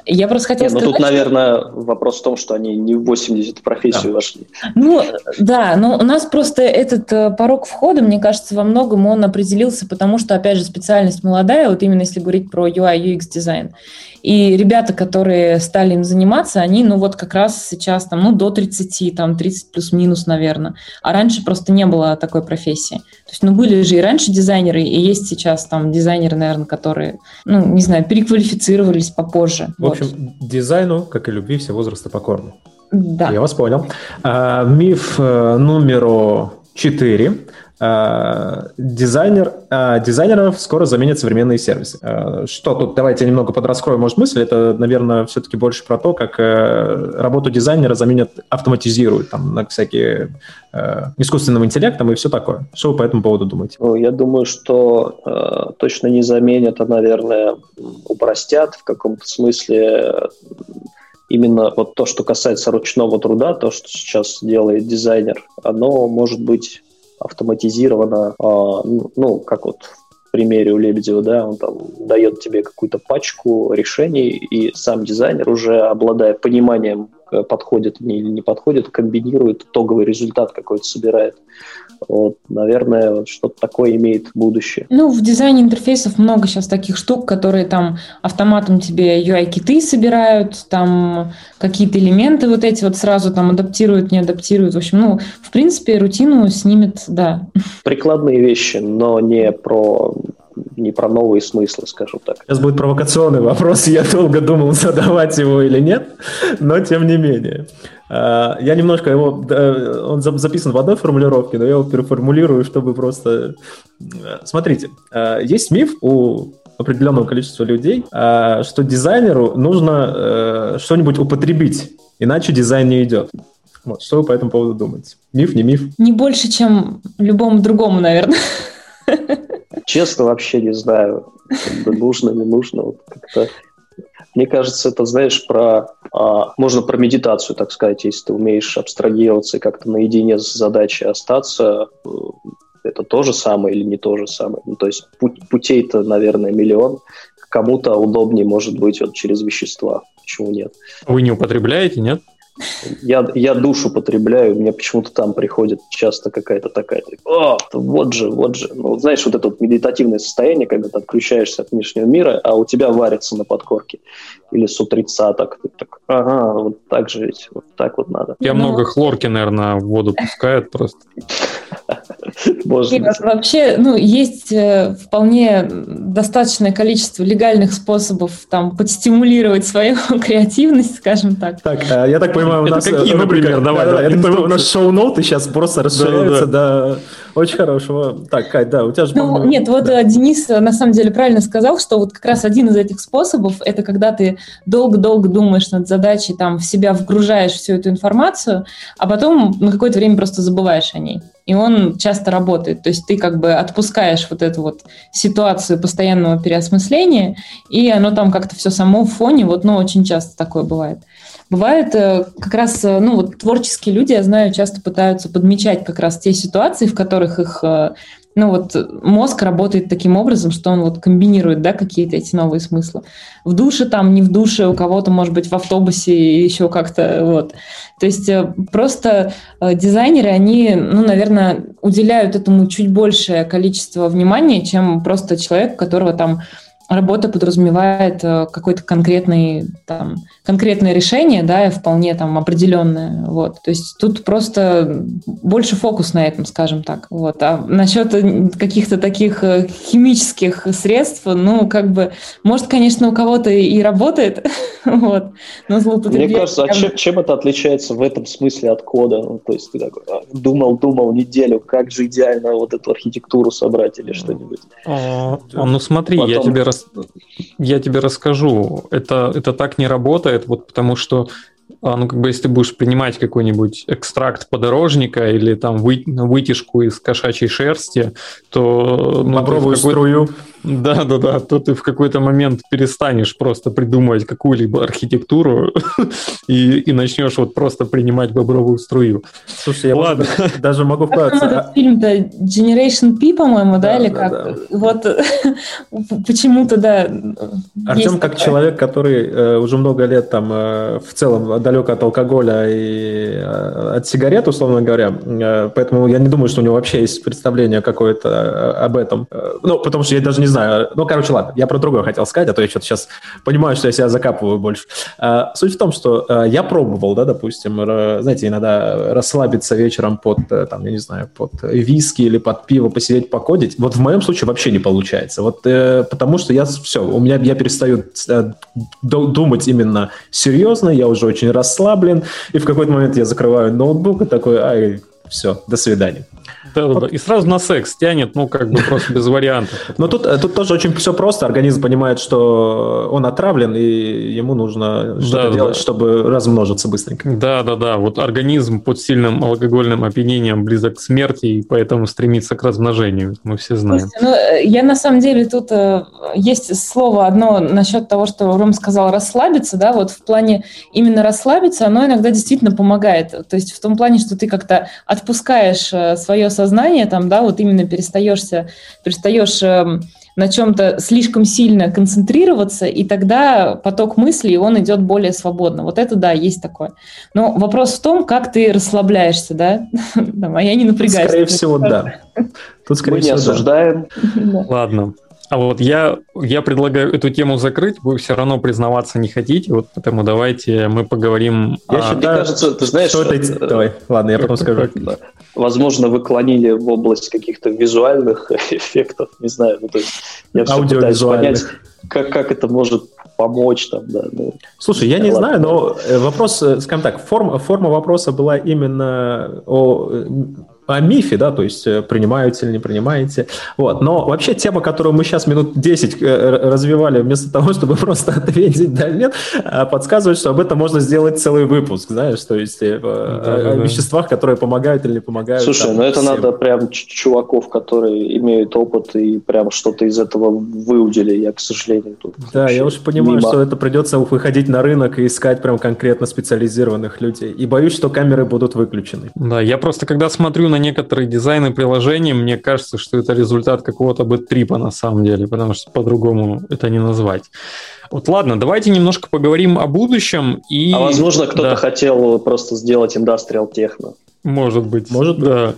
Я просто хотела Нет, сказать... Ну, тут, наверное, вопрос в том, что они не в 80 профессию да. вошли. Ну, да, но у нас просто этот э, порог входа, мне кажется, во многом он определился, потому что, опять же, специальность молодая, вот именно если говорить про UI, UX дизайн. И ребята, которые стали им заниматься, они, ну вот как раз сейчас там, ну до 30, там 30 плюс-минус, наверное. А раньше просто не было такой профессии. То есть, ну были же и раньше дизайнеры, и есть сейчас там дизайнеры, наверное, которые, ну не знаю, переквалифицировались попозже. В общем, вот. дизайну, как и любви, все возрасты покорны. Да. Я вас понял. А, миф э, номер 4. А, дизайнер, а, дизайнеров скоро заменят современные сервисы. А, что тут? Давайте немного подраскрою, может, мысль. Это, наверное, все-таки больше про то, как э, работу дизайнера заменят, автоматизируют там на всякие э, искусственным интеллектом и все такое. Что вы по этому поводу думаете? Ну, я думаю, что э, точно не заменят, а, наверное, упростят в каком-то смысле именно вот то, что касается ручного труда, то, что сейчас делает дизайнер, оно может быть автоматизировано, а, ну, как вот примере у Лебедева, да, он там дает тебе какую-то пачку решений, и сам дизайнер уже, обладая пониманием, подходит мне или не подходит, комбинирует итоговый результат какой-то собирает. Вот, наверное, что-то такое имеет будущее. Ну, в дизайне интерфейсов много сейчас таких штук, которые там автоматом тебе UI-киты собирают, там какие-то элементы вот эти вот сразу там адаптируют, не адаптируют. В общем, ну, в принципе, рутину снимет, да. Прикладные вещи, но не про не про новые смыслы, скажем так. Сейчас будет провокационный вопрос, я долго думал, задавать его или нет, но тем не менее. А, я немножко его, он записан в одной формулировке, но я его переформулирую, чтобы просто... Смотрите, а, есть миф у определенного количества людей, а, что дизайнеру нужно э, что-нибудь употребить, иначе дизайн не идет. Вот, что вы по этому поводу думаете? Миф, не миф? Не больше, чем любому другому, наверное. Честно, вообще не знаю, нужно, не нужно. Вот мне кажется, это, знаешь, про... А, можно про медитацию, так сказать, если ты умеешь абстрагироваться и как-то наедине с задачей остаться, э, это то же самое или не то же самое. Ну, то есть путь, путей-то, наверное, миллион. Кому-то удобнее может быть вот через вещества. Почему нет? Вы не употребляете, нет? Я, я душу потребляю, мне почему-то там приходит часто какая-то такая, о, вот же, вот же. Ну, знаешь, вот это вот медитативное состояние, когда ты отключаешься от внешнего мира, а у тебя варится на подкорке или с утрицаток. Ты так, ага, вот так же ведь, вот так вот надо. Я ну, много хлорки, наверное, в воду пускают просто. Вообще, ну, есть э, вполне достаточное количество легальных способов там подстимулировать свою креативность, скажем так. Так, а я так понимаю, у нас... какие, например, давай. Я так понимаю, у нас шоу-ноуты сейчас просто расширяются до очень хорошего. Так, Кать, да, у тебя же... Ну, нет, вот э, Денис э, на самом деле правильно сказал, что вот как раз один из этих способов – это когда ты долго-долго думаешь над задачей, там, в себя вгружаешь всю эту информацию, а потом на какое-то время просто забываешь о ней и он часто работает. То есть ты как бы отпускаешь вот эту вот ситуацию постоянного переосмысления, и оно там как-то все само в фоне, вот, ну, очень часто такое бывает. Бывает э, как раз, э, ну, вот творческие люди, я знаю, часто пытаются подмечать как раз те ситуации, в которых их э, ну вот мозг работает таким образом, что он вот комбинирует, да, какие-то эти новые смыслы. В душе там, не в душе, у кого-то, может быть, в автобусе еще как-то, вот. То есть просто дизайнеры, они, ну, наверное, уделяют этому чуть большее количество внимания, чем просто человек, которого там работа подразумевает э, какой-то конкретный, там, конкретное решение, да, и вполне там определенное, вот. То есть тут просто больше фокус на этом, скажем так, вот. А насчет каких-то таких э, химических средств, ну, как бы, может, конечно, у кого-то и работает, вот, но злоупотребление... Мне кажется, а чем, чем это отличается в этом смысле от кода? Ну, то есть ты такой, а, думал, думал неделю, как же идеально вот эту архитектуру собрать или что-нибудь. А, ну смотри, Потом... я тебе рас... я тебе расскажу. Это, это так не работает, вот потому что а, ну, как бы, если ты будешь принимать какой-нибудь экстракт подорожника или там вы, вытяжку из кошачьей шерсти, то... Ну, Бобровую струю. Да, да, да, то ты в какой-то момент перестанешь просто придумывать какую-либо архитектуру и, и начнешь вот просто принимать бобровую струю. Слушай, я Ладно. Может, даже могу вкратце. Фильм-то Generation P, по-моему, да, да или да, как? Да. Вот почему-то, да. Артем, как такое. человек, который э, уже много лет там э, в целом далек от алкоголя и э, от сигарет, условно говоря, э, поэтому я не думаю, что у него вообще есть представление какое-то э, об этом. Э, ну, потому что я даже не знаю. Ну, короче, ладно, я про другое хотел сказать, а то я что-то сейчас понимаю, что я себя закапываю больше. А, суть в том, что а, я пробовал, да, допустим, знаете, иногда расслабиться вечером под, э, там, я не знаю, под виски или под пиво, посидеть, покодить. Вот в моем случае вообще не получается. Вот э, потому что я все, у меня я перестаю э, думать именно серьезно, я уже очень расслаблен, и в какой-то момент я закрываю ноутбук и такой, ай, все, до свидания. Да, да, да. И сразу на секс тянет, ну, как бы просто без вариантов. Но тут, э, тут тоже очень все просто. Организм понимает, что он отравлен, и ему нужно что-то да, делать, да. чтобы размножиться быстренько. Да, да, да. Вот организм под сильным алкогольным опьянением близок к смерти, и поэтому стремится к размножению. Мы все знаем. Слушайте, ну, э, я на самом деле тут э, есть слово одно насчет того, что Ром сказал расслабиться, да, вот в плане именно расслабиться, оно иногда действительно помогает. То есть в том плане, что ты как-то отпускаешь свое сознание сознание, там, да, вот именно перестаешься, перестаешь э, на чем-то слишком сильно концентрироваться, и тогда поток мыслей, он идет более свободно. Вот это, да, есть такое. Но вопрос в том, как ты расслабляешься, да, а я не напрягаюсь. Скорее всего, да. Тут, скорее Мы всего, не осуждаем. Ладно. А вот я, я предлагаю эту тему закрыть, вы все равно признаваться не хотите, вот поэтому давайте мы поговорим. Я о... считаю, Мне кажется, ты знаешь, что это... Э, Давай, ладно, я потом скажу. Возможно, вы клонили в область каких-то визуальных эффектов, не знаю, ну, то есть я все пытаюсь понять, как, как это может помочь там, да. Ну, Слушай, я не ладно. знаю, но э, вопрос, э, скажем так, форма, форма вопроса была именно о о мифе, да, то есть э, принимаете или не принимаете. Вот. Но вообще тема, которую мы сейчас минут 10 э, развивали, вместо того, чтобы просто ответить да нет, а подсказывает, что об этом можно сделать целый выпуск, знаешь, то есть да, о, да, веществах, которые помогают или не помогают. Слушай, там, ну это всем. надо прям чуваков, которые имеют опыт и прям что-то из этого выудили, я, к сожалению, тут. Да, я уже понимаю, мимо. что это придется выходить на рынок и искать прям конкретно специализированных людей. И боюсь, что камеры будут выключены. Да, я просто когда смотрю на некоторые дизайны приложений, мне кажется, что это результат какого-то бэт-трипа на самом деле, потому что по-другому это не назвать. Вот ладно, давайте немножко поговорим о будущем. И... А возможно, кто-то да. хотел просто сделать индастриал техно. Может быть. Может быть. Да.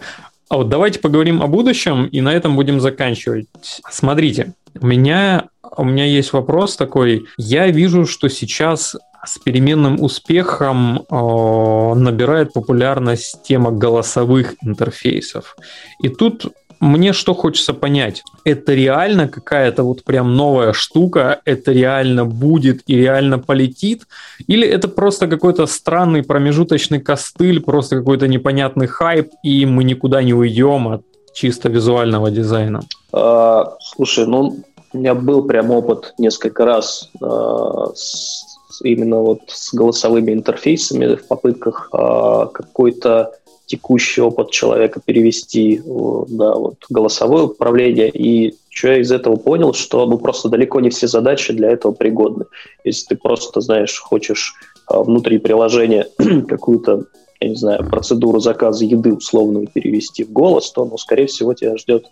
А вот давайте поговорим о будущем, и на этом будем заканчивать. Смотрите, у меня, у меня есть вопрос такой. Я вижу, что сейчас с переменным успехом э, набирает популярность тема голосовых интерфейсов. И тут мне что хочется понять, это реально какая-то вот прям новая штука, это реально будет и реально полетит, или это просто какой-то странный промежуточный костыль, просто какой-то непонятный хайп, и мы никуда не уйдем от чисто визуального дизайна? А, слушай, ну, у меня был прям опыт несколько раз а, с именно вот с голосовыми интерфейсами в попытках а, какой-то текущий опыт человека перевести да, вот, голосовое управление. И что я из этого понял, что ну, просто далеко не все задачи для этого пригодны. Если ты просто, знаешь, хочешь а, внутри приложения какую-то я не знаю, процедуру заказа еды условную перевести в голос, то, ну, скорее всего, тебя ждет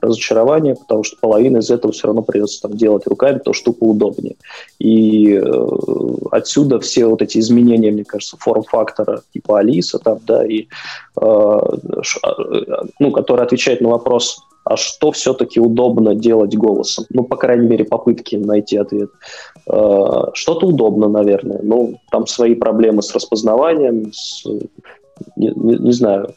разочарование, потому что половина из этого все равно придется там делать руками, то штука удобнее. И э, отсюда все вот эти изменения, мне кажется, форм-фактора типа Алиса там, да, и, э, э, ну, который отвечает на вопрос, а что все-таки удобно делать голосом? Ну, по крайней мере, попытки найти ответ. Э, что-то удобно, наверное. Ну, там свои проблемы с распознаванием, с, не, не, не знаю,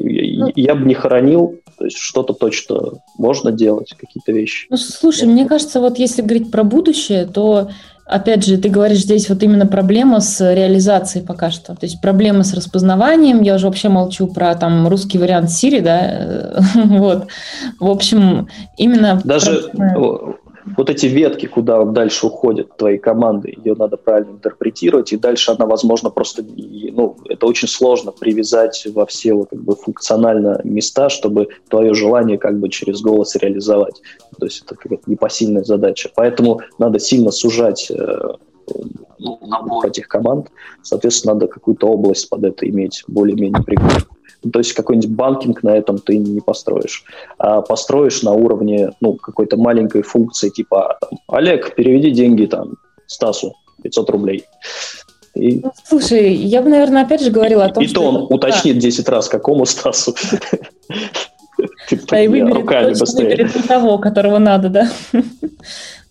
я, я бы не хоронил, то есть что-то точно можно делать, какие-то вещи. Ну, слушай, мне кажется, вот если говорить про будущее, то Опять же, ты говоришь здесь вот именно проблема с реализацией пока что. То есть проблема с распознаванием. Я уже вообще молчу про там русский вариант Siri, да. вот. В общем, именно... Даже... вот эти ветки, куда дальше уходит, твоей команды, ее надо правильно интерпретировать, и дальше она, возможно, просто, ну, это очень сложно привязать во все как бы, функционально места, чтобы твое желание как бы через голос реализовать. То есть это какая-то непосильная задача. Поэтому надо сильно сужать э, ну, набор этих команд. Соответственно, надо какую-то область под это иметь более-менее пригодную. То есть какой-нибудь банкинг на этом ты не построишь. А построишь на уровне ну, какой-то маленькой функции, типа «Олег, переведи деньги там Стасу 500 рублей». И... Ну, слушай, я бы, наверное, опять же говорила о том, и что... И то он это... уточнит да. 10 раз, какому Стасу. Да, и выберет точно того, которого надо, да.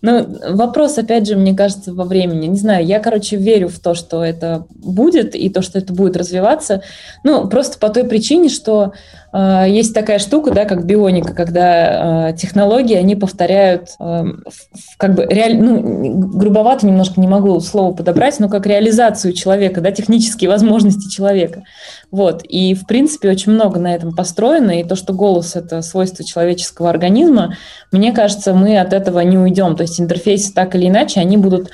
Ну, вопрос, опять же, мне кажется, во времени. Не знаю, я, короче, верю в то, что это будет, и то, что это будет развиваться. Ну, просто по той причине, что есть такая штука, да, как бионика, когда э, технологии, они повторяют, э, как бы, реаль... ну, грубовато немножко не могу слово подобрать, но как реализацию человека, да, технические возможности человека. Вот. И, в принципе, очень много на этом построено, и то, что голос — это свойство человеческого организма, мне кажется, мы от этого не уйдем. То есть интерфейсы так или иначе, они будут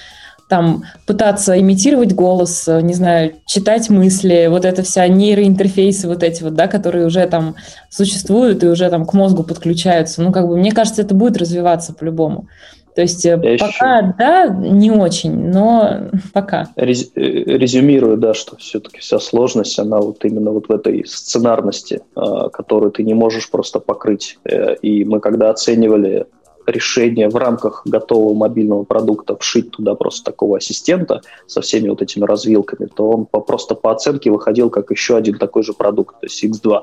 там пытаться имитировать голос, не знаю, читать мысли, вот это вся нейроинтерфейсы вот эти вот, да, которые уже там существуют и уже там к мозгу подключаются. Ну, как бы, мне кажется, это будет развиваться по-любому. То есть э, Я пока, еще... да, не очень, но пока. Рез, э, резюмирую, да, что все-таки вся сложность, она вот именно вот в этой сценарности, которую ты не можешь просто покрыть. Э, и мы когда оценивали решение в рамках готового мобильного продукта вшить туда просто такого ассистента со всеми вот этими развилками, то он по, просто по оценке выходил как еще один такой же продукт, то есть X2.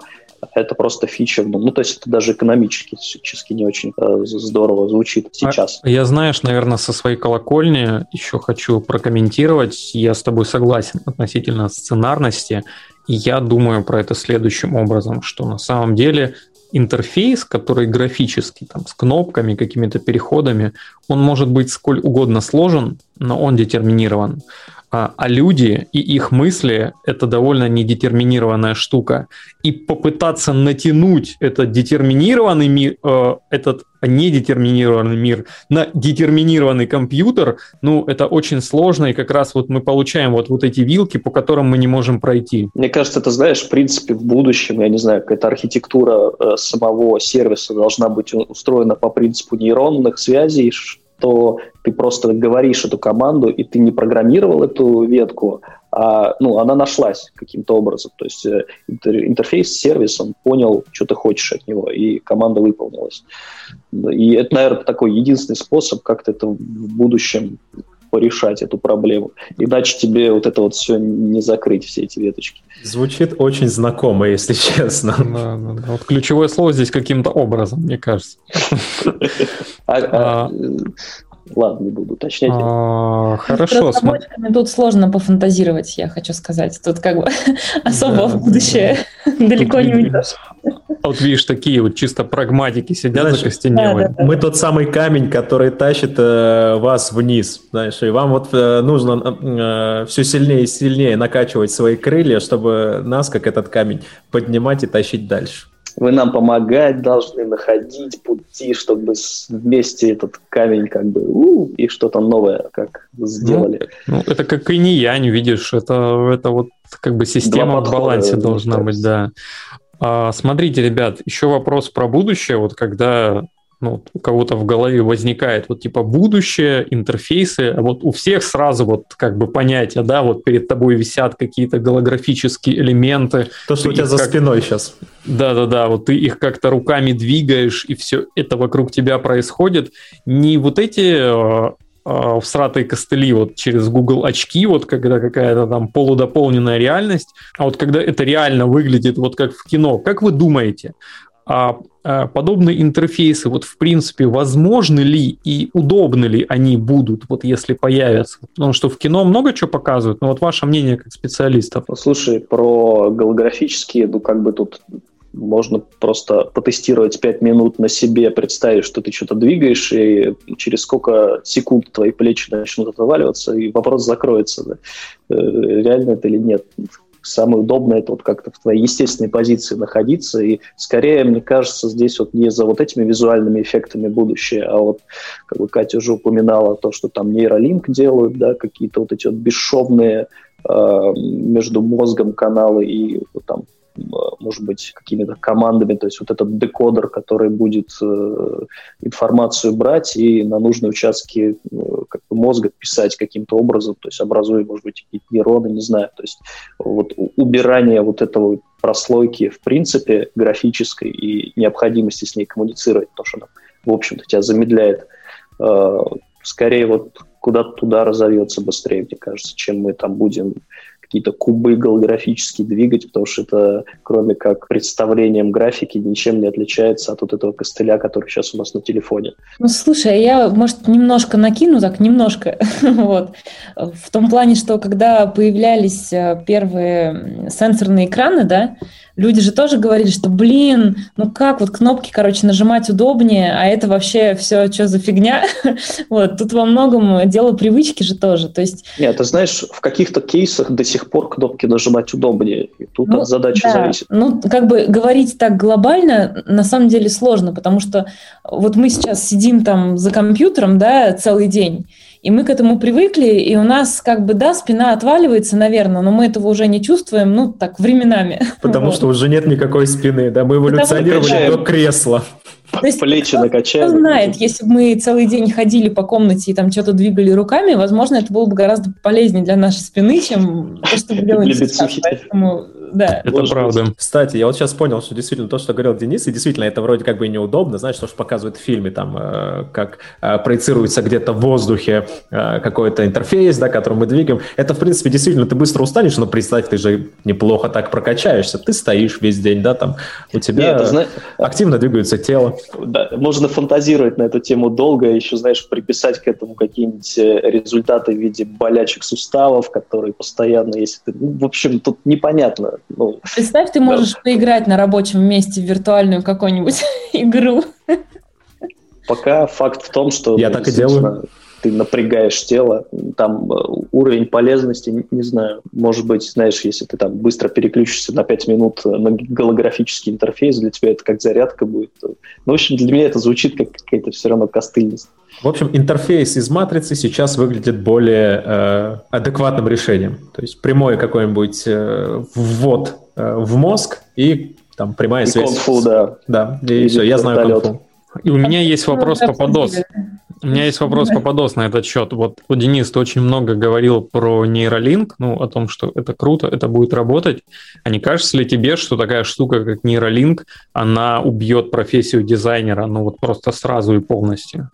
Это просто фича. Ну, то есть это даже экономически не очень э, здорово звучит сейчас. А, я, знаешь, наверное, со своей колокольни еще хочу прокомментировать. Я с тобой согласен относительно сценарности. И я думаю про это следующим образом, что на самом деле интерфейс, который графический, там, с кнопками, какими-то переходами, он может быть сколь угодно сложен, но он детерминирован. А, а люди и их мысли — это довольно недетерминированная штука. И попытаться натянуть этот детерминированный мир, э, этот недетерминированный мир на детерминированный компьютер, ну, это очень сложно, и как раз вот мы получаем вот, вот эти вилки, по которым мы не можем пройти. Мне кажется, это, знаешь, в принципе, в будущем, я не знаю, какая-то архитектура э, самого сервиса должна быть устроена по принципу нейронных связей, то ты просто говоришь эту команду, и ты не программировал эту ветку, а ну, она нашлась каким-то образом. То есть э, интерфейс с сервисом понял, что ты хочешь от него, и команда выполнилась. И это, наверное, такой единственный способ как-то это в будущем порешать эту проблему. Иначе тебе вот это вот все не закрыть, все эти веточки. Звучит очень знакомо, если честно. Да, да, да. Вот ключевое слово здесь каким-то образом, мне кажется. Ладно, не буду уточнять. А, хорошо. С тут сложно пофантазировать, я хочу сказать. Тут как бы особо в будущее далеко не уйдешь. Вот видишь, такие вот чисто прагматики сидят знаешь, закостенелые. Да, да, Мы тот самый камень, который тащит э, вас вниз, знаешь, и вам вот э, нужно э, все сильнее и сильнее накачивать свои крылья, чтобы нас, как этот камень, поднимать и тащить дальше. Вы нам помогать должны находить пути, чтобы вместе этот камень как бы у, и что-то новое как сделали. Ну, ну, это как и не я, не видишь, это, это вот как бы система в балансе должна быть, да. А, смотрите, ребят, еще вопрос про будущее. Вот когда ну, у кого-то в голове возникает вот типа будущее, интерфейсы, а вот у всех сразу вот как бы понятие, да, вот перед тобой висят какие-то голографические элементы. То, что у тебя за как... спиной сейчас. Да-да-да, вот ты их как-то руками двигаешь, и все это вокруг тебя происходит. Не вот эти а, а, всратые костыли вот через Google очки, вот когда какая-то там полудополненная реальность, а вот когда это реально выглядит вот как в кино, как вы думаете, а, а подобные интерфейсы вот в принципе возможны ли и удобны ли они будут, вот если появятся? Потому что в кино много чего показывают, но вот ваше мнение как специалистов. Слушай, про голографические, ну как бы тут можно просто потестировать 5 минут на себе, представить, что ты что-то двигаешь, и через сколько секунд твои плечи начнут отваливаться, и вопрос закроется, да, э, реально это или нет. Самое удобное это вот как-то в твоей естественной позиции находиться. И скорее, мне кажется, здесь вот не за вот этими визуальными эффектами будущее, а вот, как бы Катя уже упоминала, то, что там нейролинк делают, да, какие-то вот эти вот бесшовные э, между мозгом каналы и там может быть, какими-то командами, то есть вот этот декодер, который будет э, информацию брать и на нужные участки э, как бы мозга писать каким-то образом, то есть образуя, может быть, какие-то нейроны, не знаю, то есть вот убирание вот этого прослойки, в принципе, графической и необходимости с ней коммуницировать, то, что она, в общем-то, тебя замедляет, э, скорее вот куда-то туда разовьется быстрее, мне кажется, чем мы там будем какие-то кубы голографически двигать, потому что это, кроме как представлением графики, ничем не отличается от вот этого костыля, который сейчас у нас на телефоне. Ну, слушай, я, может, немножко накину, так, немножко, вот, в том плане, что когда появлялись э, первые сенсорные экраны, да, люди же тоже говорили, что, блин, ну как вот кнопки, короче, нажимать удобнее, а это вообще все что за фигня? вот, тут во многом дело привычки же тоже, то есть... Нет, ты знаешь, в каких-то кейсах до сих пор кнопки нажимать удобнее, и тут ну, от задачи да. зависит. Ну, как бы говорить так глобально на самом деле сложно, потому что вот мы сейчас сидим там за компьютером, да, целый день, и мы к этому привыкли, и у нас как бы, да, спина отваливается, наверное, но мы этого уже не чувствуем, ну, так, временами. Потому вот. что уже нет никакой спины, да, мы эволюционировали до кресла. То есть, Плечи накачали. Кто знает, если бы мы целый день ходили по комнате и там что-то двигали руками, возможно, это было бы гораздо полезнее для нашей спины, чем то, что мы делаем сейчас. Поэтому да. Это Может правда. Быть. Кстати, я вот сейчас понял, что действительно то, что говорил Денис, и действительно это вроде как бы и неудобно, знаешь, то, что показывают в фильме, там, э, как э, проецируется где-то в воздухе э, какой-то интерфейс, да, который мы двигаем. Это, в принципе, действительно, ты быстро устанешь, но представь, ты же неплохо так прокачаешься, ты стоишь весь день, да, там, у тебя Нет, зна... активно двигается тело. Да, можно фантазировать на эту тему долго, еще, знаешь, приписать к этому какие-нибудь результаты в виде болячек суставов, которые постоянно, если ты... Ну, в общем, тут непонятно, ну, Представь, ты можешь да. поиграть на рабочем месте в виртуальную какую-нибудь игру. Пока факт в том, что я так и делаю. Ты напрягаешь тело, там э, уровень полезности, не, не знаю, может быть, знаешь, если ты там быстро переключишься на 5 минут на голографический интерфейс, для тебя это как зарядка будет. Ну, в общем, для меня это звучит как какая-то все равно костыльность. В общем, интерфейс из матрицы сейчас выглядит более э, адекватным решением. То есть прямой какой-нибудь э, ввод э, в мозг и там прямая и связь. Конфу, да. Да, и, и все, я знаю конфу. И у меня есть вопрос по подос. У меня есть вопрос по подос на этот счет. Вот, Денис, ты очень много говорил про нейролинк, ну, о том, что это круто, это будет работать. А не кажется ли тебе, что такая штука, как нейролинк, она убьет профессию дизайнера, ну, вот просто сразу и полностью?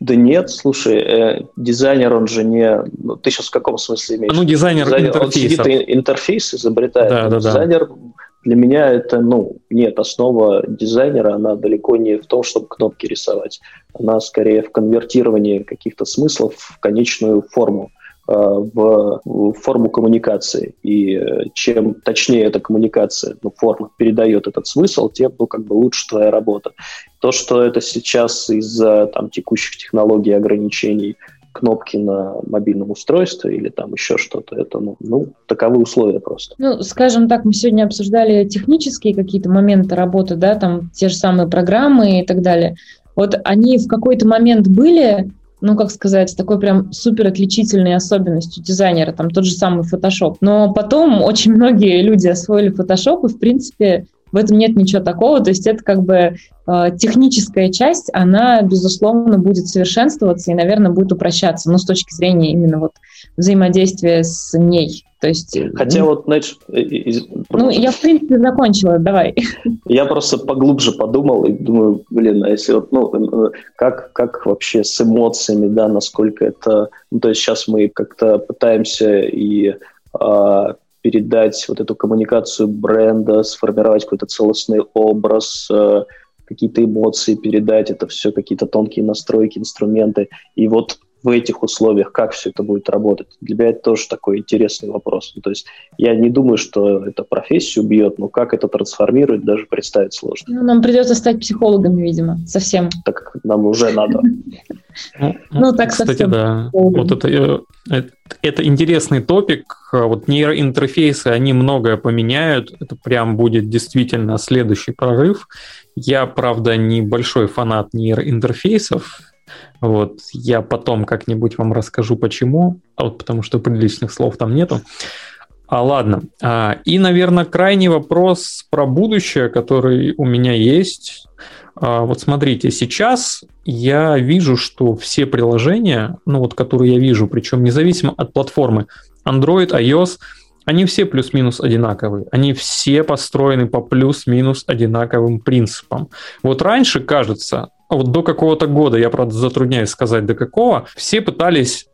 Да нет, слушай, э, дизайнер, он же не... Ну, ты сейчас в каком смысле имеешь? Ну, дизайнер, дизайнер Он сидит и интерфейс изобретает. Да, да, дизайнер, да. Для меня это, ну, нет, основа дизайнера, она далеко не в том, чтобы кнопки рисовать. Она скорее в конвертировании каких-то смыслов в конечную форму. Э, в форму коммуникации. И э, чем точнее эта коммуникация, ну, форма передает этот смысл, тем ну, как бы лучше твоя работа. То, что это сейчас из-за там, текущих технологий ограничений кнопки на мобильном устройстве или там еще что-то. Это, ну, ну, таковы условия просто. Ну, скажем так, мы сегодня обсуждали технические какие-то моменты работы, да, там те же самые программы и так далее. Вот они в какой-то момент были, ну, как сказать, такой прям супер отличительной особенностью дизайнера, там тот же самый Photoshop. Но потом очень многие люди освоили Photoshop, и, в принципе, в этом нет ничего такого. То есть это как бы э, техническая часть, она, безусловно, будет совершенствоваться и, наверное, будет упрощаться, но с точки зрения именно вот взаимодействия с ней. То есть, Хотя ну, вот, знаешь... Из... Ну, я, в принципе, закончила, давай. Я просто поглубже подумал и думаю, блин, а если вот, ну, как, как вообще с эмоциями, да, насколько это... Ну, то есть сейчас мы как-то пытаемся и а, передать вот эту коммуникацию бренда, сформировать какой-то целостный образ, а, какие-то эмоции передать, это все какие-то тонкие настройки, инструменты. И вот в этих условиях, как все это будет работать. Для меня это тоже такой интересный вопрос. Ну, то есть я не думаю, что это профессию бьет, но как это трансформирует, даже представить сложно. Ну, нам придется стать психологами, видимо, совсем. Так нам уже надо. Ну, ну так кстати, да. Вот это, э, это интересный топик. Вот нейроинтерфейсы, они многое поменяют. Это прям будет действительно следующий прорыв. Я, правда, не большой фанат нейроинтерфейсов. Вот, я потом как-нибудь вам расскажу, почему, а вот потому что приличных слов там нету. А, ладно. А, и, наверное, крайний вопрос про будущее, который у меня есть. А, вот смотрите, сейчас я вижу, что все приложения, ну вот, которые я вижу, причем независимо от платформы, Android, iOS, они все плюс-минус одинаковые. Они все построены по плюс-минус одинаковым принципам. Вот раньше, кажется, вот до какого-то года, я, правда, затрудняюсь сказать до какого, все пытались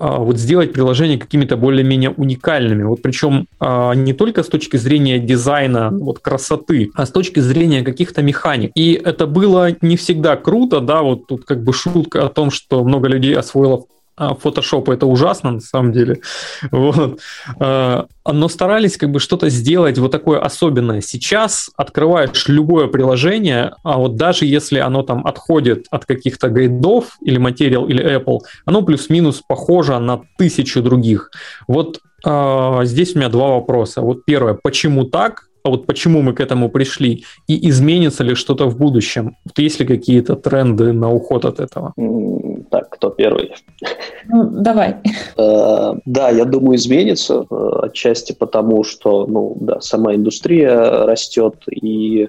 а, вот сделать приложения какими-то более-менее уникальными. Вот причем а, не только с точки зрения дизайна, вот красоты, а с точки зрения каких-то механик. И это было не всегда круто, да, вот тут как бы шутка о том, что много людей освоило а, Photoshop это ужасно на самом деле. Вот. А, но старались как бы что-то сделать вот такое особенное. Сейчас открываешь любое приложение, а вот даже если оно там отходит от каких-то гайдов или материал или Apple, оно плюс-минус похоже на тысячу других. Вот а, здесь у меня два вопроса. Вот первое, почему так? а вот почему мы к этому пришли, и изменится ли что-то в будущем? Вот есть ли какие-то тренды на уход от этого? Так, кто первый? Ну, давай. Э, да, я думаю, изменится э, отчасти потому, что ну, да, сама индустрия растет, и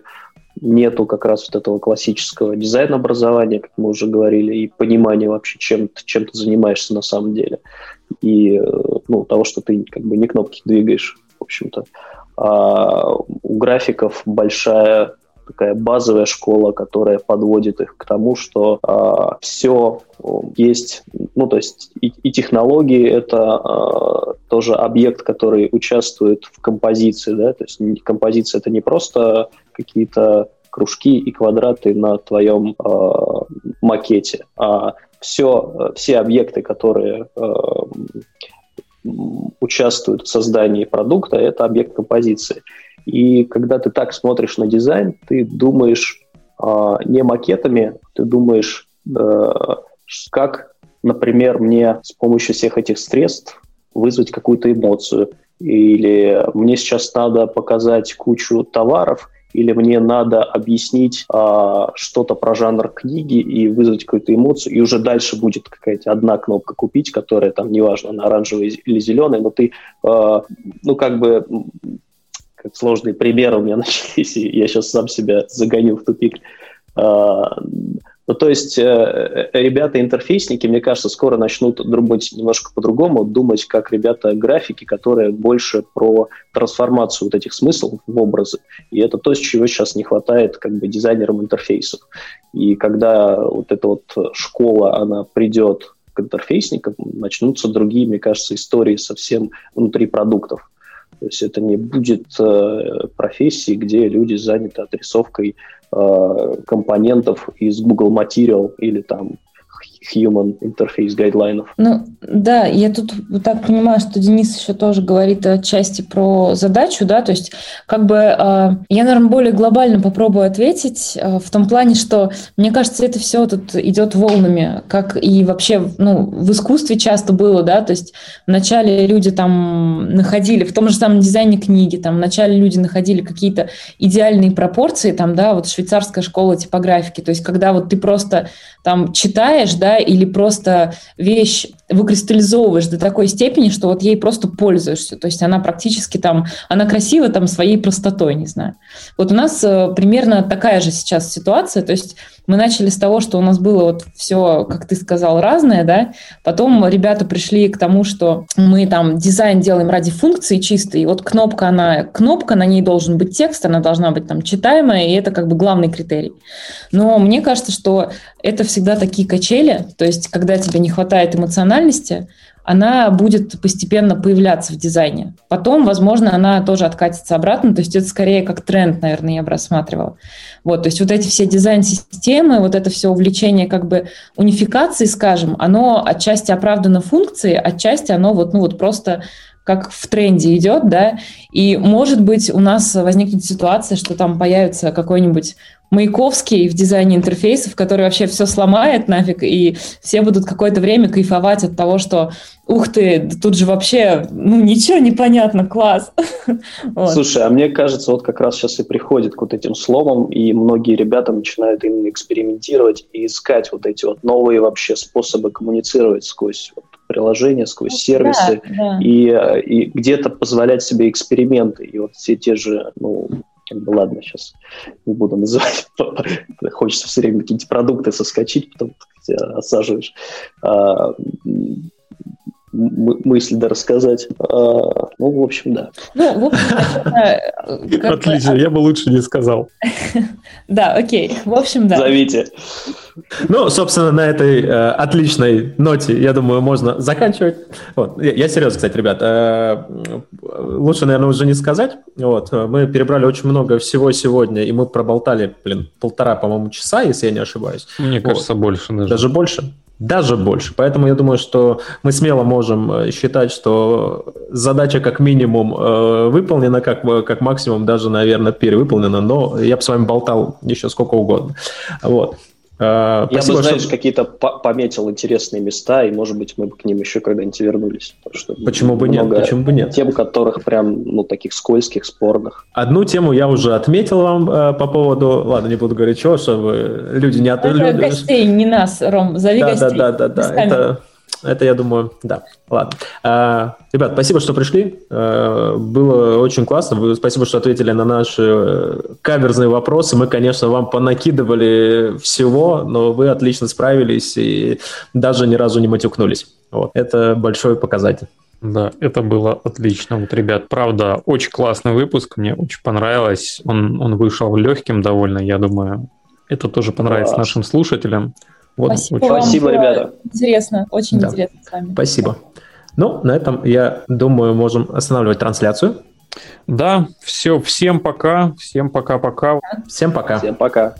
нету как раз вот этого классического дизайн-образования, как мы уже говорили, и понимания вообще, чем, чем ты занимаешься на самом деле. И э, ну, того, что ты как бы не кнопки двигаешь, в общем-то. А у графиков большая такая базовая школа, которая подводит их к тому, что а, все есть, ну то есть и, и технологии это а, тоже объект, который участвует в композиции, да, то есть композиция это не просто какие-то кружки и квадраты на твоем а, макете, а все, все объекты, которые а, участвуют в создании продукта, это объект композиции. И когда ты так смотришь на дизайн, ты думаешь э, не макетами, ты думаешь, э, как, например, мне с помощью всех этих средств вызвать какую-то эмоцию. Или мне сейчас надо показать кучу товаров, или мне надо объяснить а, что-то про жанр книги и вызвать какую-то эмоцию, и уже дальше будет какая-то одна кнопка купить, которая там, неважно, на оранжевой или зеленой, но ты, а, ну, как бы как сложные примеры у меня начались, и я сейчас сам себя загоню в тупик. А, ну, то есть э, э, ребята-интерфейсники, мне кажется, скоро начнут думать немножко по-другому, думать как ребята-графики, которые больше про трансформацию вот этих смыслов в образы. И это то, чего сейчас не хватает как бы дизайнерам интерфейсов. И когда вот эта вот школа, она придет к интерфейсникам, начнутся другие, мне кажется, истории совсем внутри продуктов. То есть это не будет э, профессии, где люди заняты отрисовкой э, компонентов из Google Material или там Human Interface гайдлайнов. Ну, да, я тут вот так понимаю, что Денис еще тоже говорит отчасти про задачу, да, то есть как бы э, я, наверное, более глобально попробую ответить э, в том плане, что мне кажется, это все тут идет волнами, как и вообще, ну, в искусстве часто было, да, то есть вначале люди там находили, в том же самом дизайне книги, там вначале люди находили какие-то идеальные пропорции, там, да, вот швейцарская школа типографики, то есть когда вот ты просто там читаешь, да, или просто вещь выкристаллизовываешь до такой степени, что вот ей просто пользуешься. То есть она практически там, она красива там своей простотой, не знаю. Вот у нас э, примерно такая же сейчас ситуация. То есть мы начали с того, что у нас было вот все, как ты сказал, разное, да. Потом ребята пришли к тому, что мы там дизайн делаем ради функции чистой. И вот кнопка, она, кнопка, на ней должен быть текст, она должна быть там читаемая, и это как бы главный критерий. Но мне кажется, что это всегда такие качели, то есть когда тебе не хватает эмоциональности, она будет постепенно появляться в дизайне. Потом, возможно, она тоже откатится обратно, то есть это скорее как тренд, наверное, я бы рассматривала. Вот, то есть вот эти все дизайн-системы, вот это все увлечение как бы унификации, скажем, оно отчасти оправдано функцией, отчасти оно вот, ну вот просто как в тренде идет, да, и, может быть, у нас возникнет ситуация, что там появится какой-нибудь Маяковский в дизайне интерфейсов, который вообще все сломает нафиг, и все будут какое-то время кайфовать от того, что ух ты, тут же вообще, ну, ничего не понятно, класс. Слушай, а мне кажется, вот как раз сейчас и приходит к вот этим сломам, и многие ребята начинают именно экспериментировать и искать вот эти вот новые вообще способы коммуницировать сквозь вот приложения, сквозь сервисы, да, да. И, и где-то позволять себе эксперименты. И вот все те же, ну, как бы ладно, сейчас не буду называть, хочется все время какие-то продукты соскочить, потом осаживаешь. А, мысль да рассказать. А, ну, в общем, да. Ну, в общем, Отлично, я бы лучше не сказал. Да, окей. В общем, да. Зовите. Ну, собственно, на этой э, отличной ноте, я думаю, можно заканчивать. Вот. Я, я серьезно, кстати, ребят. Э, лучше, наверное, уже не сказать. Вот. Мы перебрали очень много всего сегодня, и мы проболтали, блин, полтора, по-моему, часа, если я не ошибаюсь. Мне вот. кажется, больше даже. Даже больше? Даже больше. Поэтому я думаю, что мы смело можем э, считать, что задача как минимум э, выполнена, как, как максимум даже, наверное, перевыполнена, но я бы с вами болтал еще сколько угодно. Вот. А, Я Спасибо, бы, знаешь, что... какие-то пометил интересные места, и, может быть, мы бы к ним еще когда-нибудь вернулись. Что Почему бы нет? Почему бы нет? Тем, которых прям, ну, таких скользких, спорных. Одну тему я уже отметил вам э, по поводу... Ладно, не буду говорить, что, чтобы люди не... От... Это гостей, не нас, Ром, зови да, гостей. Да, да, да, да. Это это, я думаю, да. Ладно. А, ребят, спасибо, что пришли. А, было очень классно. Вы, спасибо, что ответили на наши э, каверзные вопросы. Мы, конечно, вам понакидывали всего, но вы отлично справились и даже ни разу не матюкнулись. Вот. Это большой показатель. Да, это было отлично. Вот, ребят, правда, очень классный выпуск. Мне очень понравилось. Он, он вышел легким довольно, я думаю. Это тоже понравится Класс. нашим слушателям. Вот, Спасибо, очень... вам Спасибо ребята. Интересно, очень да. интересно с вами. Спасибо. Ну, на этом, я думаю, можем останавливать трансляцию. Да, все, всем пока, всем пока-пока. Всем пока. Всем пока.